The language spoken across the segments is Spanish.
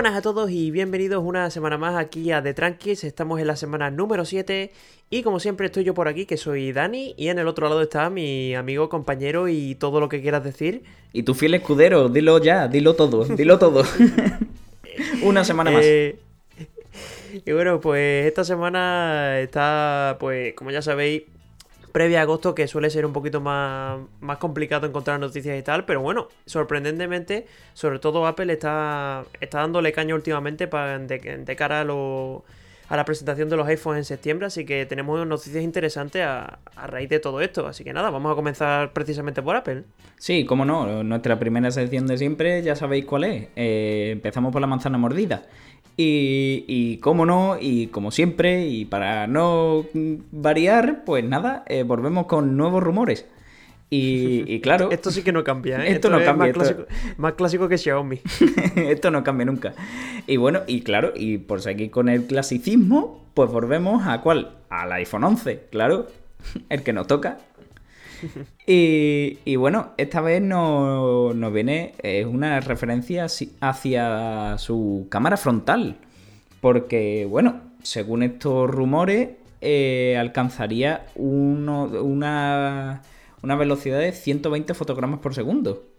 Buenas a todos y bienvenidos una semana más aquí a The Tranquis. Estamos en la semana número 7 y como siempre estoy yo por aquí, que soy Dani, y en el otro lado está mi amigo, compañero y todo lo que quieras decir. Y tu fiel escudero, dilo ya, dilo todo, dilo todo. una semana más. Eh, y bueno, pues esta semana está, pues como ya sabéis, previa a agosto, que suele ser un poquito más, más complicado encontrar noticias y tal, pero bueno, sorprendentemente, sobre todo Apple está, está dándole caña últimamente para, de, cara a, lo, a la presentación de los iPhones en septiembre, así que tenemos noticias interesantes a, a, raíz de todo esto, así que nada, vamos a comenzar precisamente por Apple. Sí, cómo no, nuestra primera sección de siempre ya sabéis cuál es, eh, empezamos por la manzana mordida. Y, y cómo no, y como siempre, y para no variar, pues nada, eh, volvemos con nuevos rumores. Y, y, claro. esto sí que no cambia, ¿eh? Esto, esto no cambia. Más, esto... clásico, más, clásico, que Xiaomi. esto no cambia nunca. Y bueno, y claro, y por seguir con el clasicismo, pues volvemos a cuál? Al iPhone 11, claro. El que nos toca. Y, bueno, esta vez nos, viene una referencia hacia su cámara frontal. Porque, bueno, según estos rumores, eh, alcanzaría uno, una, una velocidad de 120 fotogramas por segundo.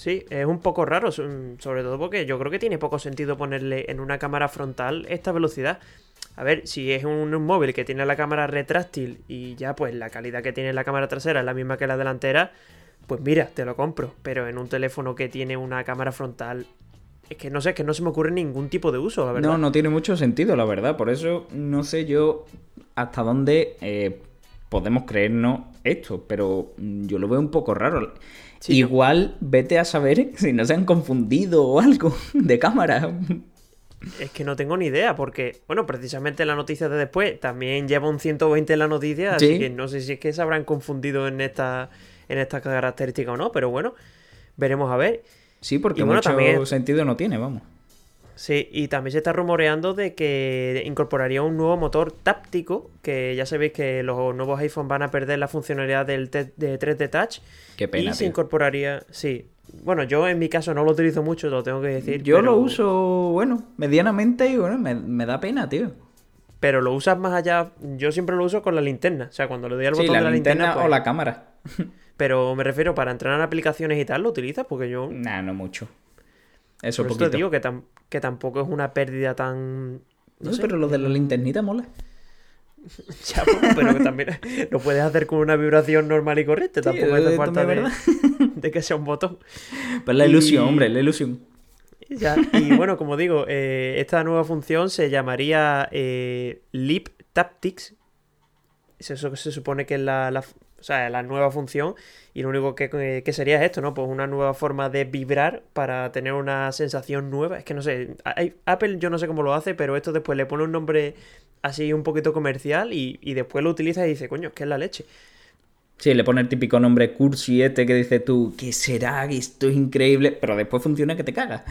Sí, es un poco raro, sobre todo porque yo creo que tiene poco sentido ponerle en una cámara frontal esta velocidad. A ver, si es un, un, móvil que tiene la cámara retráctil y ya pues la calidad que tiene la cámara trasera es la misma que la delantera, pues mira, te lo compro. Pero en un teléfono que tiene una cámara frontal, es que no sé, es que no se me ocurre ningún tipo de uso, la verdad. No, no tiene mucho sentido, la verdad. Por eso no sé yo hasta dónde eh, podemos creernos esto, pero yo lo veo un poco raro. Sí, Igual no. vete a saber si no se han confundido o algo de cámara. Es que no tengo ni idea, porque, bueno, precisamente la noticia de después también lleva un 120 en la noticia, ¿Sí? así que no sé si es que se habrán confundido en esta, en esta característica o no, pero bueno, veremos a ver. Sí, porque y bueno, mucho también... sentido no tiene, vamos. Sí, y también se está rumoreando de que incorporaría un nuevo motor táctico, que ya sabéis que los nuevos iPhone van a perder la funcionalidad del de 3D Touch. Qué pena. Y se incorporaría, sí, bueno, yo en mi caso no lo utilizo mucho, lo tengo que decir. Yo pero... lo uso, bueno, medianamente y bueno, me, me, da pena, tío. Pero lo usas más allá, yo siempre lo uso con la linterna, o sea, cuando le doy al sí, botón la de la linterna, linterna pues... o la cámara. pero me refiero para entrenar aplicaciones y tal, lo utilizas porque yo... Nah, no mucho. Eso Por poquito. te digo que, tam que tampoco es una pérdida tan... No, no sé, pero lo de la linternita mola. ya, pero que también lo puedes hacer con una vibración normal y corriente. Sí, Tampoco hace de, falta de, de, que sea un botón. Pues la ilusión, y... hombre, la ilusión. Ya, y bueno, como digo, eh, esta nueva función se llamaría eh, Lip Taptics. Eso se supone que es la, la, o sea, la nueva función. Y lo único que, que, sería es esto, ¿no? Pues una nueva forma de vibrar para tener una sensación nueva. Es que no sé, Apple yo no sé cómo lo hace, pero esto después le pone un nombre así un poquito comercial y, y después lo utiliza y dice, coño, es que es la leche. Sí, le pone el típico nombre cursi este que dices tú, ¿qué será? Esto es increíble, pero después funciona que te cagas.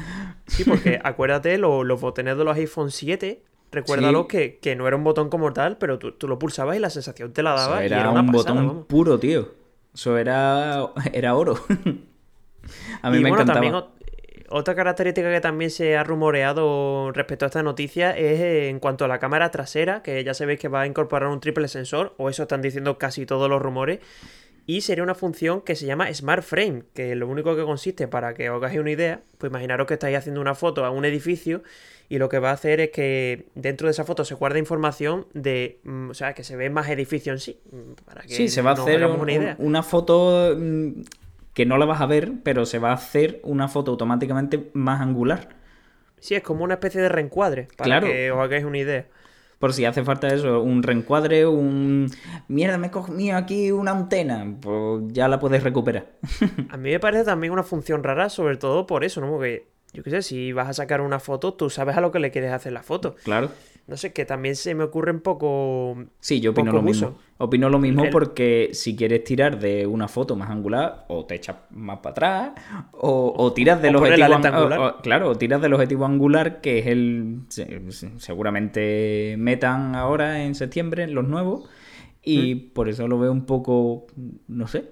Sí, porque acuérdate, lo, los botones de los iPhone 7, recuérdalo sí. que, que, no era un botón como tal, pero tú, tú, lo pulsabas y la sensación te la daba. Era, y era un botón vamos. puro, tío. Eso era, era oro. A mí y me bueno, encantaba. También, otra característica que también se ha rumoreado respecto a esta noticia es eh, en cuanto a la cámara trasera, que ya sabéis que va a incorporar un triple sensor, o eso están diciendo casi todos los rumores, y sería una función que se llama Smart Frame, que lo único que consiste, para que os hagáis una idea, pues imaginaros que estáis haciendo una foto a un edificio y lo que va a hacer es que dentro de esa foto se guarda información de, mm, o sea, que se ve más edificio en sí. mm, Para que Sí, se va a hacer un- una idea. una foto mm, que no la vas a ver, pero se va a hacer una foto automáticamente más angular. Sí, es como una especie de reencuadre, para Claro. que os hagáis una idea. Por si hace falta eso, un reencuadre, un... Mierda, me he cogido aquí una antena. Pues ya la puedes recuperar. A mí me parece también una función rara, sobre todo por eso, ¿no? Porque, yo qué sé, si vas a sacar una foto, tú sabes a lo que le quieres hacer la foto. claro. No sé, que también se me ocurre un poco... Sí, yo opino lo mismo. Opino lo mismo El- porque si quieres tirar de una foto más angular, o te echas más para atrás, o, o tiras del O objetivo angular. o- claro, o tiras del objetivo angular, que es el. se- se- seguramente metan ahora en septiembre los nuevos. Y Mm. por eso lo veo un poco. No sé.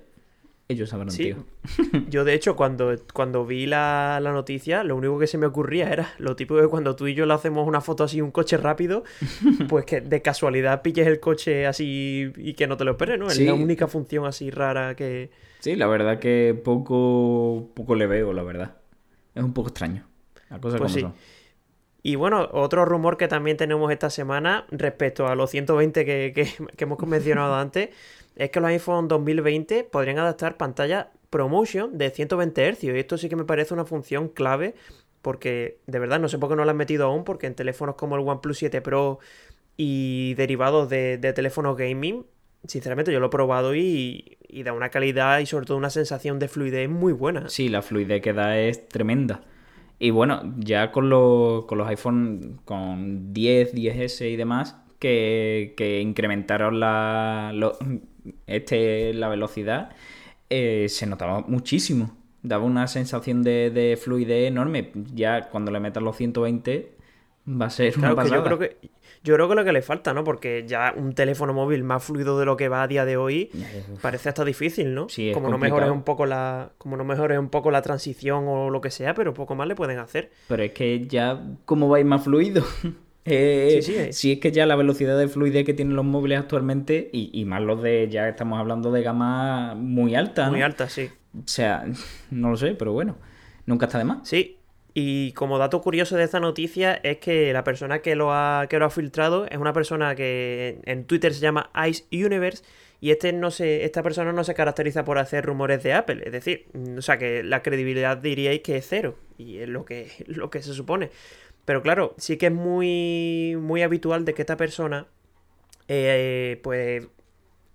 Ellos sabrán, Sí. tío. Yo, de hecho, cuando, cuando vi la, la noticia, lo único que se me ocurría era lo típico de cuando tú y yo le hacemos una foto así, un coche rápido, pues que de casualidad pilles el coche así y que no te lo esperes, ¿no? Es la única función así rara que... Sí, la verdad que poco, poco le veo, la verdad. Es un poco extraño. La cosa Pues como sí. son. Y bueno, otro rumor que también tenemos esta semana respecto a los 120 que, que- que hemos mencionado antes, es que los iPhone 2020 podrían adaptar pantalla ProMotion de 120 Hz. Y esto sí que me parece una función clave porque de verdad no sé por qué no la han metido aún, porque en teléfonos como el OnePlus 7 Pro y derivados de, teléfonos gaming, sinceramente yo lo he probado y, da una calidad y sobre todo una sensación de fluidez muy buena. Sí, la fluidez que da es tremenda. Y bueno, ya con los, con los iPhone con 10, 10S y demás, que, que incrementaron la, este, la velocidad, eh, se notaba muchísimo. Daba una sensación de, de fluidez enorme. Ya cuando le metas los 120 va a ser una Claro que yo pasada. creo que yo creo que lo que le falta, ¿no? Porque ya un teléfono móvil más fluido de lo que va a día de hoy parece hasta difícil, ¿no? Sí, es como no mejores un poco la como no mejores un poco la transición o lo que sea, pero poco más le pueden hacer. Pero es que ya, ¿cómo va a ir más fluido? Eh, Sí, sí, eh. Si es que ya la velocidad de fluidez que tienen los móviles actualmente, y, y más los de, ya estamos hablando de gama muy alta, Muy alta, sí. O sea, no lo sé, pero bueno, nunca está de más. Sí. Y como dato curioso de esta noticia es que la persona que lo ha, que lo ha filtrado es una persona que en Twitter se llama Ice Universe y este no se, esta persona no se caracteriza por hacer rumores de Apple. Es decir, o sea que la credibilidad diríais que es cero y es lo que, lo que se supone. Pero claro, sí que es muy, muy habitual de que esta persona, eh, pues,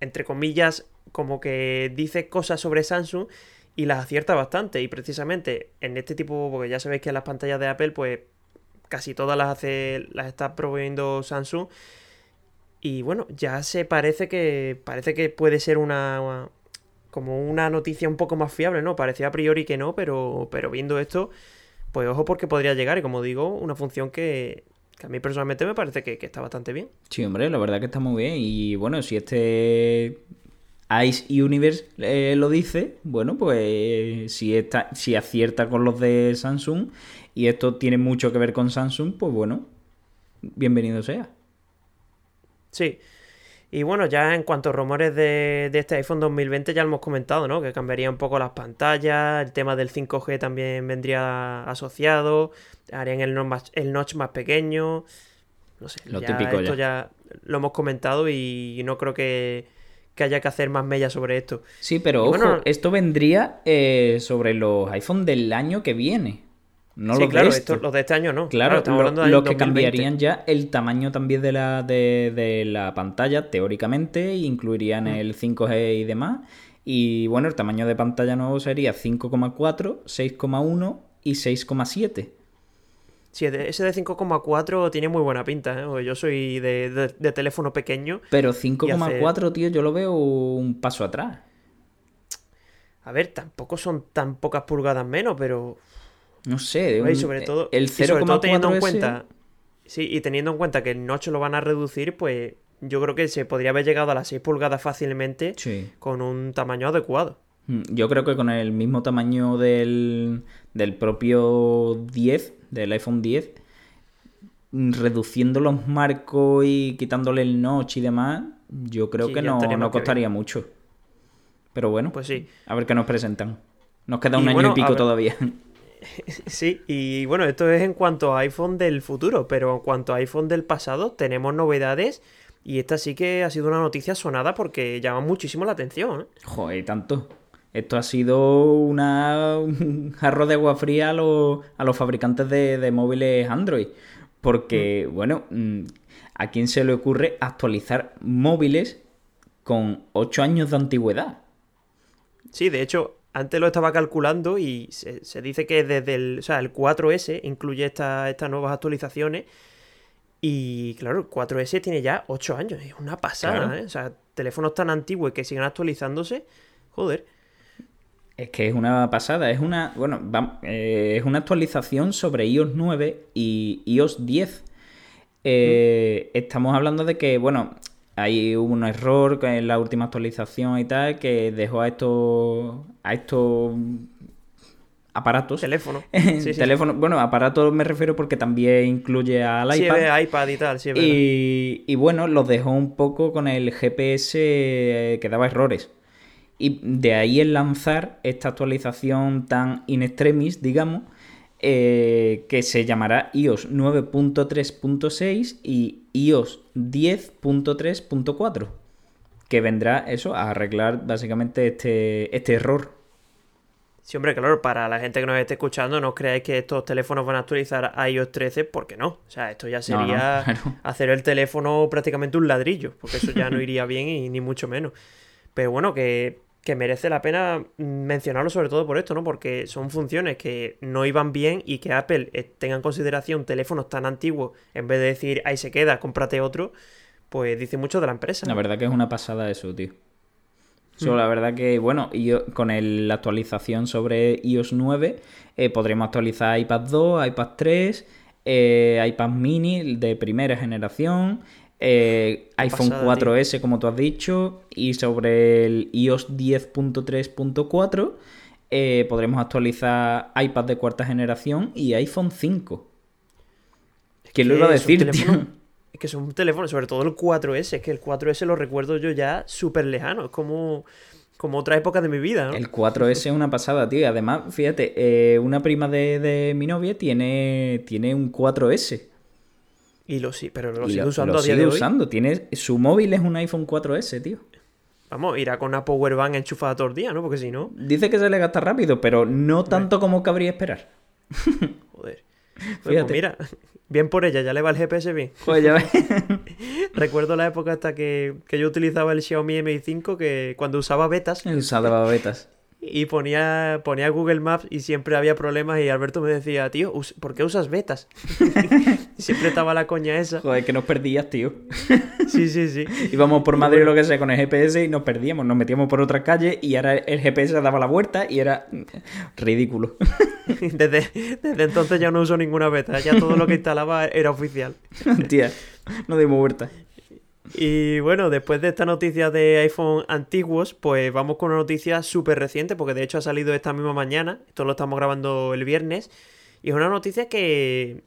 entre comillas, como que dice cosas sobre Samsung y las acierta bastante. Y precisamente en este tipo, porque ya sabéis que las pantallas de Apple, pues casi todas las hace, las está proveyendo Samsung. Y bueno, ya se parece que parece que puede ser una, una- como una noticia un poco más fiable, ¿no? Parecía a priori que no, pero, pero viendo esto, pues ojo porque podría llegar. Y como digo, una función que, que a mí personalmente me parece que, que está bastante bien. Sí, hombre, la verdad que está muy bien. Y bueno, si este Ice Universe eh, lo dice, bueno, pues si, está, si acierta con los de Samsung y esto tiene mucho que ver con Samsung, pues bueno, bienvenido sea. Sí. Y bueno, ya en cuanto a rumores de, de este iPhone 2020 ya lo hemos comentado, ¿no? Que cambiaría un poco las pantallas, el tema del 5G también vendría asociado, harían el notch más, el notch más pequeño, no sé, Lo ya típico esto ya. ya lo hemos comentado y no creo que, que haya que hacer más mella sobre esto. Sí, pero Y ojo, bueno- esto vendría eh, sobre los iPhone del año que viene. No sí, los claro, de este. esto- los de este año no. Claro, estamos lo- hablando del los que 2020. cambiarían ya el tamaño también de la, de, de la pantalla, teóricamente, incluirían Mm. el 5G y demás. Y bueno, el tamaño de pantalla nuevo sería 5,4, 6,1 y 6,7. Sí, de- ese de 5,4 tiene muy buena pinta, ¿eh? Yo soy de, de- de teléfono pequeño. Pero 5,4, hace- tío, yo lo veo un paso atrás. A ver, tampoco son tan pocas pulgadas menos, pero No sé, Y un- sobre todo, el y sobre todo teniendo en 0,4 cuenta, sí, y teniendo en cuenta que el notch lo van a reducir, pues yo creo que se podría haber llegado a las 6 pulgadas fácilmente Sí. con un tamaño adecuado. Mm, Yo creo que con el mismo tamaño del, del propio 10, del iPhone 10, mm, reduciendo los marcos y quitándole el notch y demás, yo creo Sí, que no, no que costaría mucho. Pero bueno, Pues sí. a ver qué nos presentan. Nos queda Y un año bueno, y pico todavía. Sí, y bueno, esto es en cuanto a iPhone del futuro, pero en cuanto a iPhone del pasado, tenemos novedades y esta sí que ha sido una noticia sonada porque llama muchísimo la atención. ¿eh? Joder, tanto. Esto ha sido una, un jarro de agua fría a los, a los fabricantes de, de móviles Android. Porque, bueno, mm, ¿a quién se le ocurre actualizar móviles con 8 años de antigüedad? Sí, de hecho, antes lo estaba calculando y se, se dice que desde el, o sea, el 4S incluye esta- estas nuevas actualizaciones. Y claro, el 4S tiene ya 8 años, es una pasada, Claro. ¿eh? O sea, teléfonos tan antiguos que siguen actualizándose, joder. Es que es una pasada, es una, bueno, eh, es una actualización sobre iOS 9 y iOS 10. Eh, Estamos hablando de que, bueno, Ahí hubo un error en la última actualización y tal que dejó a estos a estos aparatos. Teléfono. Sí, Teléfono. Bueno, aparatos me refiero porque también incluye al Sí, iPad. es iPad y tal, sí, y, y bueno, los dejó un poco con el GPS eh, que daba errores. Y de ahí el lanzar esta actualización tan in extremis, digamos, eh, que se llamará iOS 9.3.6 y iOS 10.3.4, que vendrá eso a arreglar básicamente este, este error. Sí, hombre, claro, para la gente que nos esté escuchando, no creáis que estos teléfonos van a actualizar a iOS 13, porque no. O sea, esto ya No, no, sería claro. hacer el teléfono prácticamente un ladrillo, porque eso ya no iría bien y ni mucho menos. Pero bueno, que, que merece la pena mencionarlo sobre todo por esto, ¿no? Porque son funciones que no iban bien y que Apple eh, tenga en consideración teléfonos tan antiguos, en vez de decir, ahí se queda, cómprate otro, pues dice mucho de la empresa. La verdad que es una pasada eso, tío. So, La verdad que, bueno, yo- con el- la actualización sobre iOS 9 eh, podremos actualizar iPad 2, iPad 3, eh, iPad mini de primera generación, eh, iPhone pasada, 4S, como tú has dicho, y sobre el iOS 10.3.4 eh, podremos actualizar iPad de cuarta generación y iPhone 5. ¿Quién lo que iba a es un decir, teléfono- tío? Es que son teléfonos, sobre todo el 4S, es que el 4S lo recuerdo yo ya súper lejano, es como, como otra época de mi vida, ¿no? El 4S es una pasada, tío. Además, fíjate, eh, una prima de, de mi novia tiene, tiene un 4S. Y lo sí, pero lo sigue lo, usando lo a día sigue de hoy. usando. Tiene, su móvil es un iPhone 4S, tío. Vamos, irá con una powerbank enchufada todo el día, ¿no? Porque si no, Dice que se le gasta rápido, pero no tanto como cabría esperar. joder. Pues, Fíjate. pues mira, bien por ella, ya le va el GPS bien. Joder, ya. Recuerdo la época hasta que, que yo utilizaba el Xiaomi Mi 5 que cuando usaba betas Usaba betas. Y ponía, ponía Google Maps y siempre había problemas y Alberto me decía, tío, ¿por qué usas betas? y siempre estaba la coña esa. Joder, que nos perdías, tío. Sí, sí, sí. Íbamos por Madrid o lo que sea con el GPS y nos perdíamos. Nos metíamos por otra calle y ahora el GPS daba la vuelta y era ridículo. Desde, desde entonces ya no uso ninguna beta, ya todo lo que instalaba era oficial. Tía, no dimos vuelta. Y bueno, después de esta noticia de iPhone antiguos, pues vamos con una noticia súper reciente, porque de hecho ha salido esta misma mañana, esto lo estamos grabando el viernes, y es una noticia que,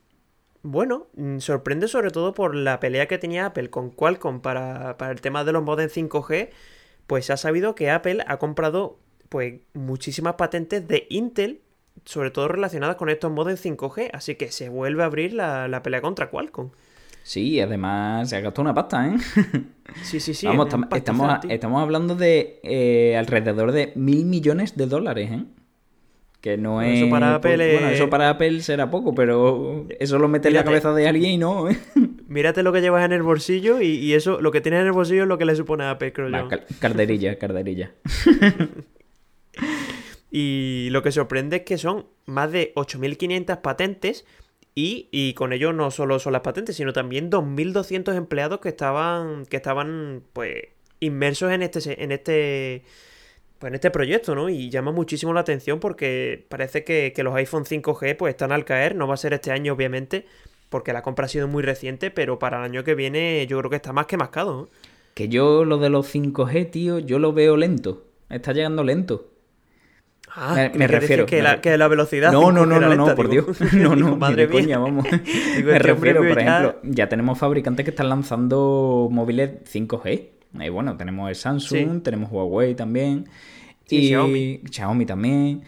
bueno, mm, sorprende sobre todo por la pelea que tenía Apple con Qualcomm para, para el tema de los modems 5G, pues se ha sabido que Apple ha comprado pues muchísimas patentes de Intel, sobre todo relacionadas con estos modems 5G, así que se vuelve a abrir la, la pelea contra Qualcomm. Sí, además se ha gastado una pasta, ¿eh? Sí, sí, sí. Vamos, estamos, estamos hablando de eh, alrededor de mil millones de dólares, ¿eh? Que no Bueno, es. eso para pues, Apple Bueno, es- eso para Apple será poco, pero eso lo mete en la cabeza de alguien y no, ¿eh? Mírate lo que llevas en el bolsillo y, y eso, lo que tienes en el bolsillo es lo que le supone a Apple, creo Va, yo. cal- carderilla, carderilla. Y lo que sorprende es que son más de 8.500 patentes y, y con ello no solo son las patentes, sino también 2.200 empleados que estaban, que estaban pues, inmersos en este, en este, pues, en este proyecto, ¿no? Y llama muchísimo la atención porque parece que, que los iPhone 5G pues, están al caer, no va a ser este año obviamente, porque la compra ha sido muy reciente, pero para el año que viene yo creo que está más que mascado. Que yo lo de los 5G, tío, yo lo veo lento. Está llegando lento. Ah, Me- refiero, que, me la, que la velocidad No, no, 5G no, no, no, por digo. Dios. No, no, madre coña, vamos. Digo, Me este refiero, por ya- ejemplo, ya tenemos fabricantes que están lanzando móviles 5G. Y bueno, tenemos el Samsung, Sí. tenemos Huawei también. Sí, y Xiaomi. Xiaomi también.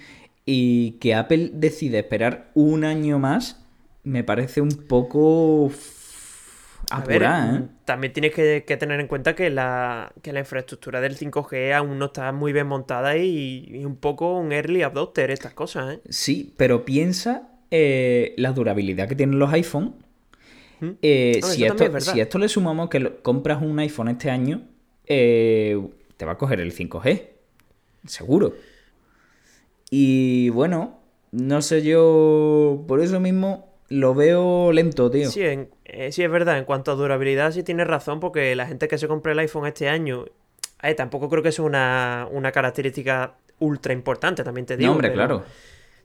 Y que Apple decide esperar un año más, me parece un poco A ver, apurada, ¿eh? mm, también tienes que, que tener en cuenta que la, que la infraestructura del 5G aún no está muy bien montada y, y un poco un early adopter estas cosas, ¿eh? Sí, pero piensa eh, la durabilidad que tienen los iPhone. ¿Mm? Eh, No, si, esto, es si esto le sumamos que lo- compras un iPhone este año, eh, te va a coger el 5G. Seguro. Y bueno, no sé yo. Por eso mismo lo veo lento, tío. Sí, en- eh, sí, es verdad, en cuanto a durabilidad sí tienes razón porque la gente que se compra el iPhone este año, eh, tampoco creo que sea una, una característica ultra importante, también te digo. no, hombre, claro.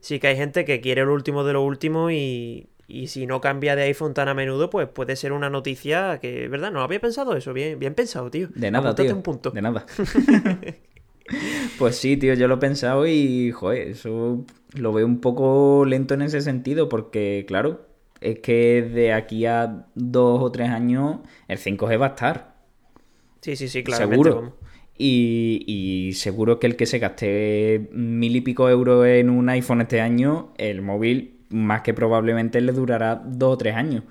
Sí que hay gente que quiere lo último de lo último y, y si no cambia de iPhone tan a menudo, pues puede ser una noticia que, ¿verdad? No había pensado eso. Bien, bien pensado, tío. De nada, Apúntate tío. un punto. De nada. pues sí, tío, yo lo he pensado y, joder, eso lo veo un poco lento en ese sentido porque, claro, es que de aquí a dos o tres años el 5G va a estar. Sí, sí, sí, claramente. seguro. Y, y seguro que el que se gaste mil y pico euros en un iPhone este año, el móvil más que probablemente le durará dos o tres años.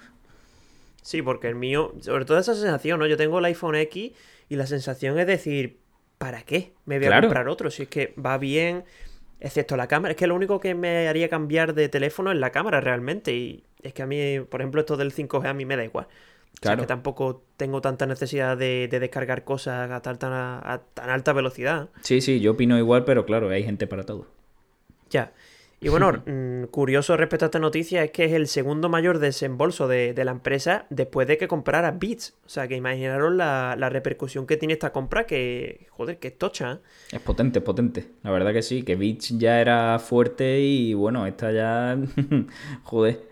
Sí, porque el mío, sobre todo esa sensación, ¿no? Yo tengo el iPhone X y la sensación es decir, ¿para qué me voy a Claro. comprar otro? Si es que va bien, excepto la cámara. Es que lo único que me haría cambiar de teléfono es la cámara realmente. Y es que a mí, por ejemplo, esto del 5G a mí me da igual. O sea, Claro. que tampoco tengo tanta necesidad de, de descargar cosas a tan, tan, a tan alta velocidad. Sí, sí, yo opino igual, pero claro, hay gente para todo. Ya. Y bueno, mm, curioso respecto a esta noticia es que es el segundo mayor desembolso de, de la empresa después de que comprara Beats. O sea, que imaginaros la, la repercusión que tiene esta compra, que, joder, que es tocha. ¿eh? Es potente, es potente. La verdad que sí, que Beach ya era fuerte y bueno, esta ya... Joder.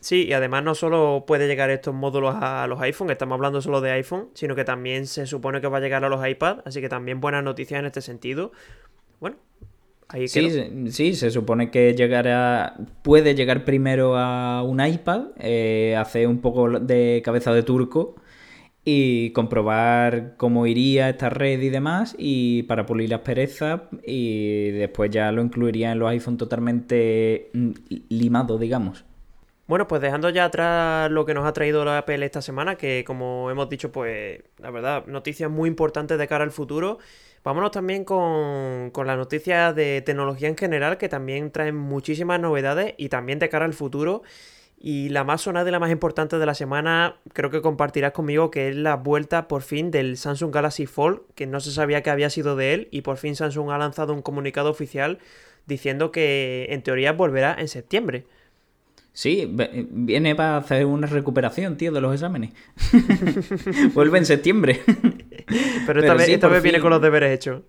Sí, y además no solo puede llegar estos módulos a los iPhone, estamos hablando solo de iPhone, sino que también se supone que va a llegar a los iPad, así que también buenas noticias en este sentido. Ahí Sí, se- sí, se supone que llegará, puede llegar primero a un iPad, eh, hacer un poco de cabeza de turco y comprobar cómo iría esta red y demás y para pulir las perezas y después ya lo incluiría en los iPhone totalmente mm, limado, digamos. Bueno, pues dejando ya atrás lo que nos ha traído la Apple esta semana, que como hemos dicho, pues la verdad, noticias muy importantes de cara al futuro. Vámonos también con, con las noticias de tecnología en general, que también traen muchísimas novedades y también de cara al futuro. Y la más sonada y la más importante de la semana, creo que compartirás conmigo, que es la vuelta por fin del Samsung Galaxy Fold, que no se sabía que había sido de él, y por fin Samsung ha lanzado un comunicado oficial diciendo que en teoría volverá en septiembre. Sí, ve- viene para hacer una recuperación, tío, de los exámenes. Vuelve en septiembre. Pero esta vez, sí, esta vez viene con los deberes hechos.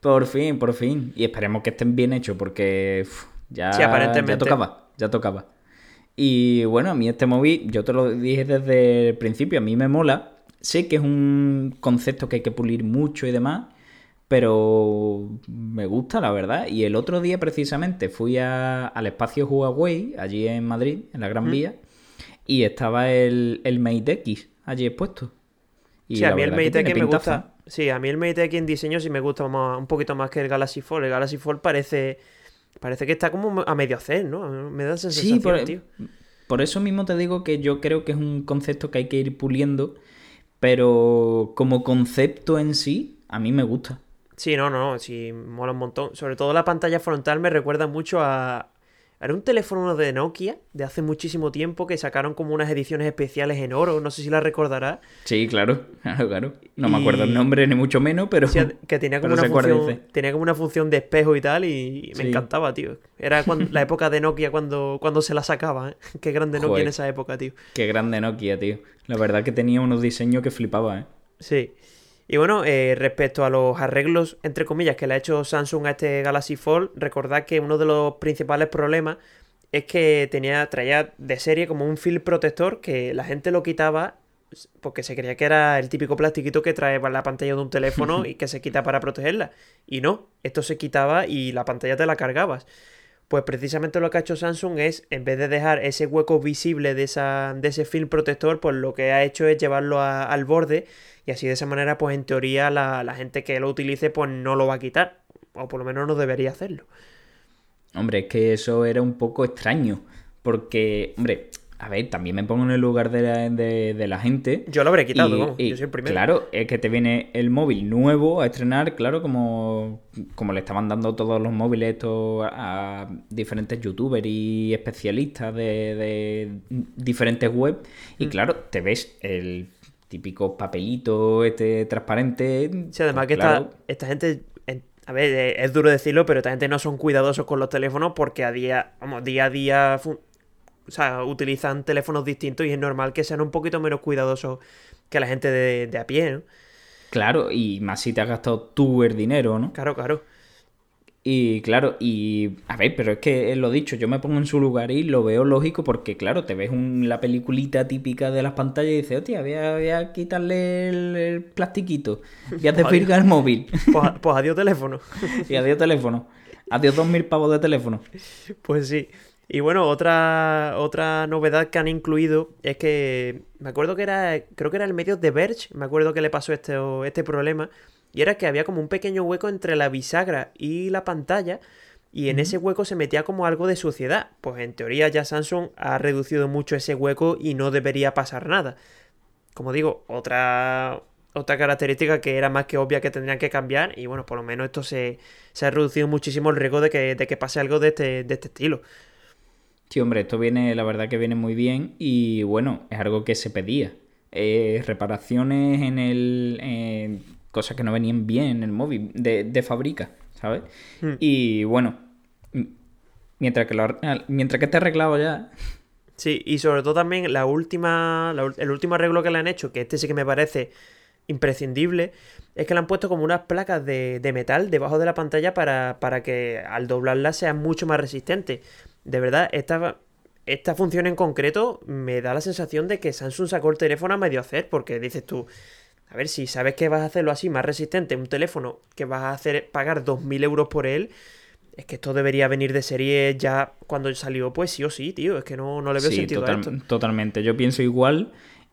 Por fin, por fin. Y esperemos que estén bien hechos porque ya, Sí, aparentemente. ya tocaba, ya tocaba. Y bueno, a mí este móvil, yo te lo dije desde el principio, a mí me mola. Sé que es un concepto que hay que pulir mucho y demás, pero me gusta, la verdad. Y el otro día precisamente fui a- al espacio Huawei, allí en Madrid, en la Gran Vía, y estaba el, el Mate X allí expuesto. Y sí, a mí el X me gusta. Sí, a mí el X en diseño sí me gusta más- un poquito más que el Galaxy Fold. El Galaxy Fold parece. Parece que está como a medio hacer, ¿no? Me da esa sensación, Sí, por, tío. por eso mismo te digo que yo creo que es un concepto que hay que ir puliendo, pero como concepto en sí, a mí me gusta. Sí, no, no, sí, mola un montón. Sobre todo la pantalla frontal me recuerda mucho a. Era un teléfono de Nokia de hace muchísimo tiempo que sacaron como unas ediciones especiales en oro, no sé si la recordarás. Sí, claro, claro, claro. No me acuerdo el nombre ni mucho menos, pero... Sí, que tenía como, una función, dice. tenía como una función de espejo y tal, y me Sí. encantaba, tío. Era cuando- la época de Nokia cuando, cuando se la sacaba, ¿eh? Qué grande Nokia en esa época, tío. Qué grande Nokia, tío. La verdad que tenía unos diseños que flipaba, ¿eh? Sí. Y bueno, eh, respecto a los arreglos, entre comillas, que le ha hecho Samsung a este Galaxy Fold, recordad que uno de los principales problemas es que tenía, traía de serie como un film protector que la gente lo quitaba porque se creía que era el típico plastiquito que trae la pantalla de un teléfono y que se quita para protegerla. Y no, esto se quitaba y la pantalla te la cargabas. Pues precisamente lo que ha hecho Samsung es, en vez de dejar ese hueco visible de, esa, de ese film protector, pues lo que ha hecho es llevarlo al borde y así de esa manera, pues en teoría la, la gente que lo utilice, pues no lo va a quitar. O por lo menos no debería hacerlo. Hombre, es que eso era un poco extraño. Porque, hombre, a ver, también me pongo en el lugar de la, de- de la gente. Yo lo habré quitado, Y- vamos, y, yo soy el primero. Claro, es que te viene el móvil nuevo a estrenar, claro, como, como le estaban dando todos los móviles estos a, diferentes youtubers y especialistas de, de diferentes web. Y Mm. claro, te ves el típico papelito este transparente. Sí, además que claro, esta, esta gente, en- a ver, es duro decirlo, pero esta gente no son cuidadosos con los teléfonos porque a día, vamos, día a día, o sea, utilizan teléfonos distintos y es normal que sean un poquito menos cuidadosos que la gente de, de a pie, ¿no? Claro, y más si te has gastado tú el dinero, ¿no? Claro, claro. Y claro, y a ver, pero es que lo dicho, yo me pongo en su lugar y lo veo lógico porque, claro, te ves un, la peliculita típica de las pantallas y dices, hostia, voy a, voy a quitarle el, el plastiquito, voy a desvirgar el móvil. Pues, pues adiós teléfono. y adiós teléfono. Adiós dos mil pavos de teléfono. Pues sí. Y bueno, otra, otra novedad que han incluido es que me acuerdo que era, creo que era el medio de Verge, me acuerdo que le pasó este, este problema, y era que había como un pequeño hueco entre la bisagra y la pantalla, y en ese hueco se metía como algo de suciedad. Pues en teoría ya Samsung ha reducido mucho ese hueco y no debería pasar nada. Como digo, otra, otra característica que era más que obvia que tendrían que cambiar, y bueno, por lo menos esto se, se ha reducido muchísimo el riesgo de que, de que pase algo de este, de este estilo. Sí, hombre, esto viene, la verdad que viene muy bien y bueno, es algo que se pedía. Eh, reparaciones en el... cosas que no venían bien en el móvil de, de fábrica, ¿sabes? Hmm. Y bueno, mientras que, lo, mientras que esté arreglado ya... Sí, y sobre todo también la última, la, el último arreglo que le han hecho, que este sí que me parece imprescindible, es que le han puesto como unas placas de, de metal debajo de la pantalla para, para que al doblarla sea mucho más resistente de verdad, esta, esta función en concreto me da la sensación de que Samsung sacó el teléfono a medio hacer, porque dices tú, a ver, si sabes que vas a hacerlo así, más resistente, un teléfono que vas a hacer pagar 2.000 euros por él, es que esto debería venir de serie ya cuando salió, pues sí o sí, tío, es que no, no le veo sí, sentido total, a esto. Totalmente, yo pienso igual.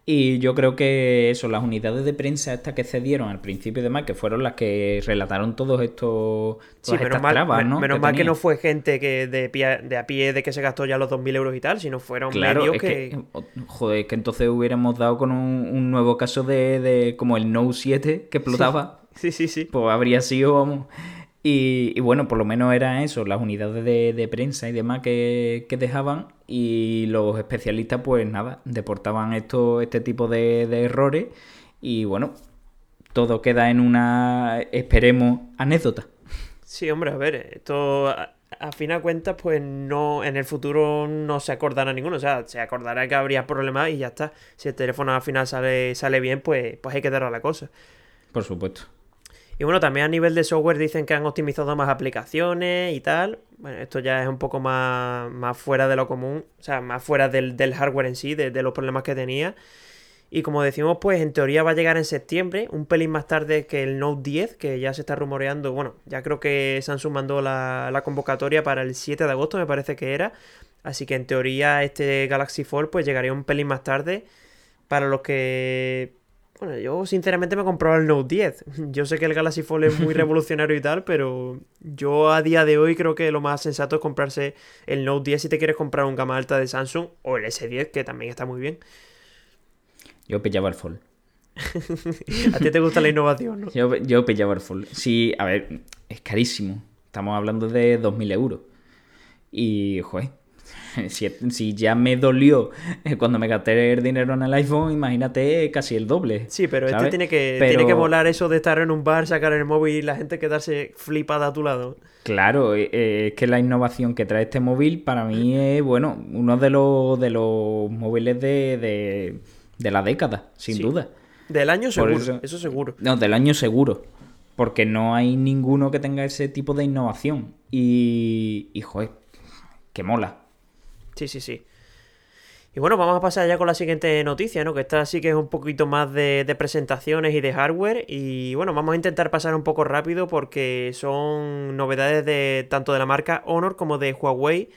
Y yo creo que eso, las unidades de prensa estas que cedieron al principio de más, que fueron las que relataron todos estos sí, menos mal, trabas, ¿no? Menos que mal tenía. que no fue gente que de, pie, de, a pie de que se gastó ya los 2.000 euros y tal, sino fueron claro, medios es que... que... Joder, que entonces hubiéramos dado con un, un nuevo caso de, de, como el Note 7 que explotaba. Sí, sí, sí. Pues habría sido, vamos... Y, y, bueno, por lo menos era eso, las unidades de, de prensa y demás que, que, dejaban y los especialistas pues nada, deportaban esto, este tipo de, de, errores y bueno, todo queda en una, esperemos, anécdota. Sí, hombre, a ver, esto a, a fin de cuentas pues no, en el futuro no se acordará ninguno, o sea, se acordará que habría problemas y ya está. Si el teléfono al final sale, sale bien, pues, pues hay que darle a la cosa. Por supuesto. Y bueno, también a nivel de software dicen que han optimizado más aplicaciones y tal. Bueno, esto ya es un poco más, más fuera de lo común, o sea, más fuera del, del hardware en sí, de, los problemas que tenía. Y como decimos, pues en teoría va a llegar en septiembre, un pelín más tarde que el Note 10, que ya se está rumoreando. Bueno, ya creo que Samsung mandó la, la convocatoria para el 7 de agosto, me parece que era. Así que en teoría este Galaxy Fold pues llegaría un pelín más tarde. Para los que bueno, yo sinceramente me he comprado el Note 10. Yo sé que el Galaxy Fold es muy revolucionario y tal, pero yo a día de hoy creo que lo más sensato es comprarse el Note 10 si te quieres comprar un gama alta de Samsung o el S10, que también está muy bien. Yo pillaba el Fold. a ti te gusta la innovación, ¿no? Yo, yo pillaba el Fold. Sí, a ver, es carísimo. Estamos hablando de 2.000 euros. Y, joder, si, si, ya me dolió cuando me gasté el dinero en el iPhone, imagínate casi el doble. Sí, pero ¿sabes? este tiene que, Pero- tiene que volar eso de estar en un bar, sacar el móvil y la gente quedarse flipada a tu lado. Claro, eh, eh, es que la innovación que trae este móvil para mí es, bueno, uno de los, de los móviles de, de, de la década, sin Sí. duda. Del año seguro, eso- eso seguro. No, del año seguro. Porque no hay ninguno que tenga ese tipo de innovación. Y, y joder, que mola. Sí, sí, sí. Y bueno, vamos a pasar ya con la siguiente noticia, ¿no? Que esta sí que es un poquito más de, de presentaciones y de hardware. Y bueno, vamos a intentar pasar un poco rápido porque son novedades de tanto de la marca Honor como de Huawei.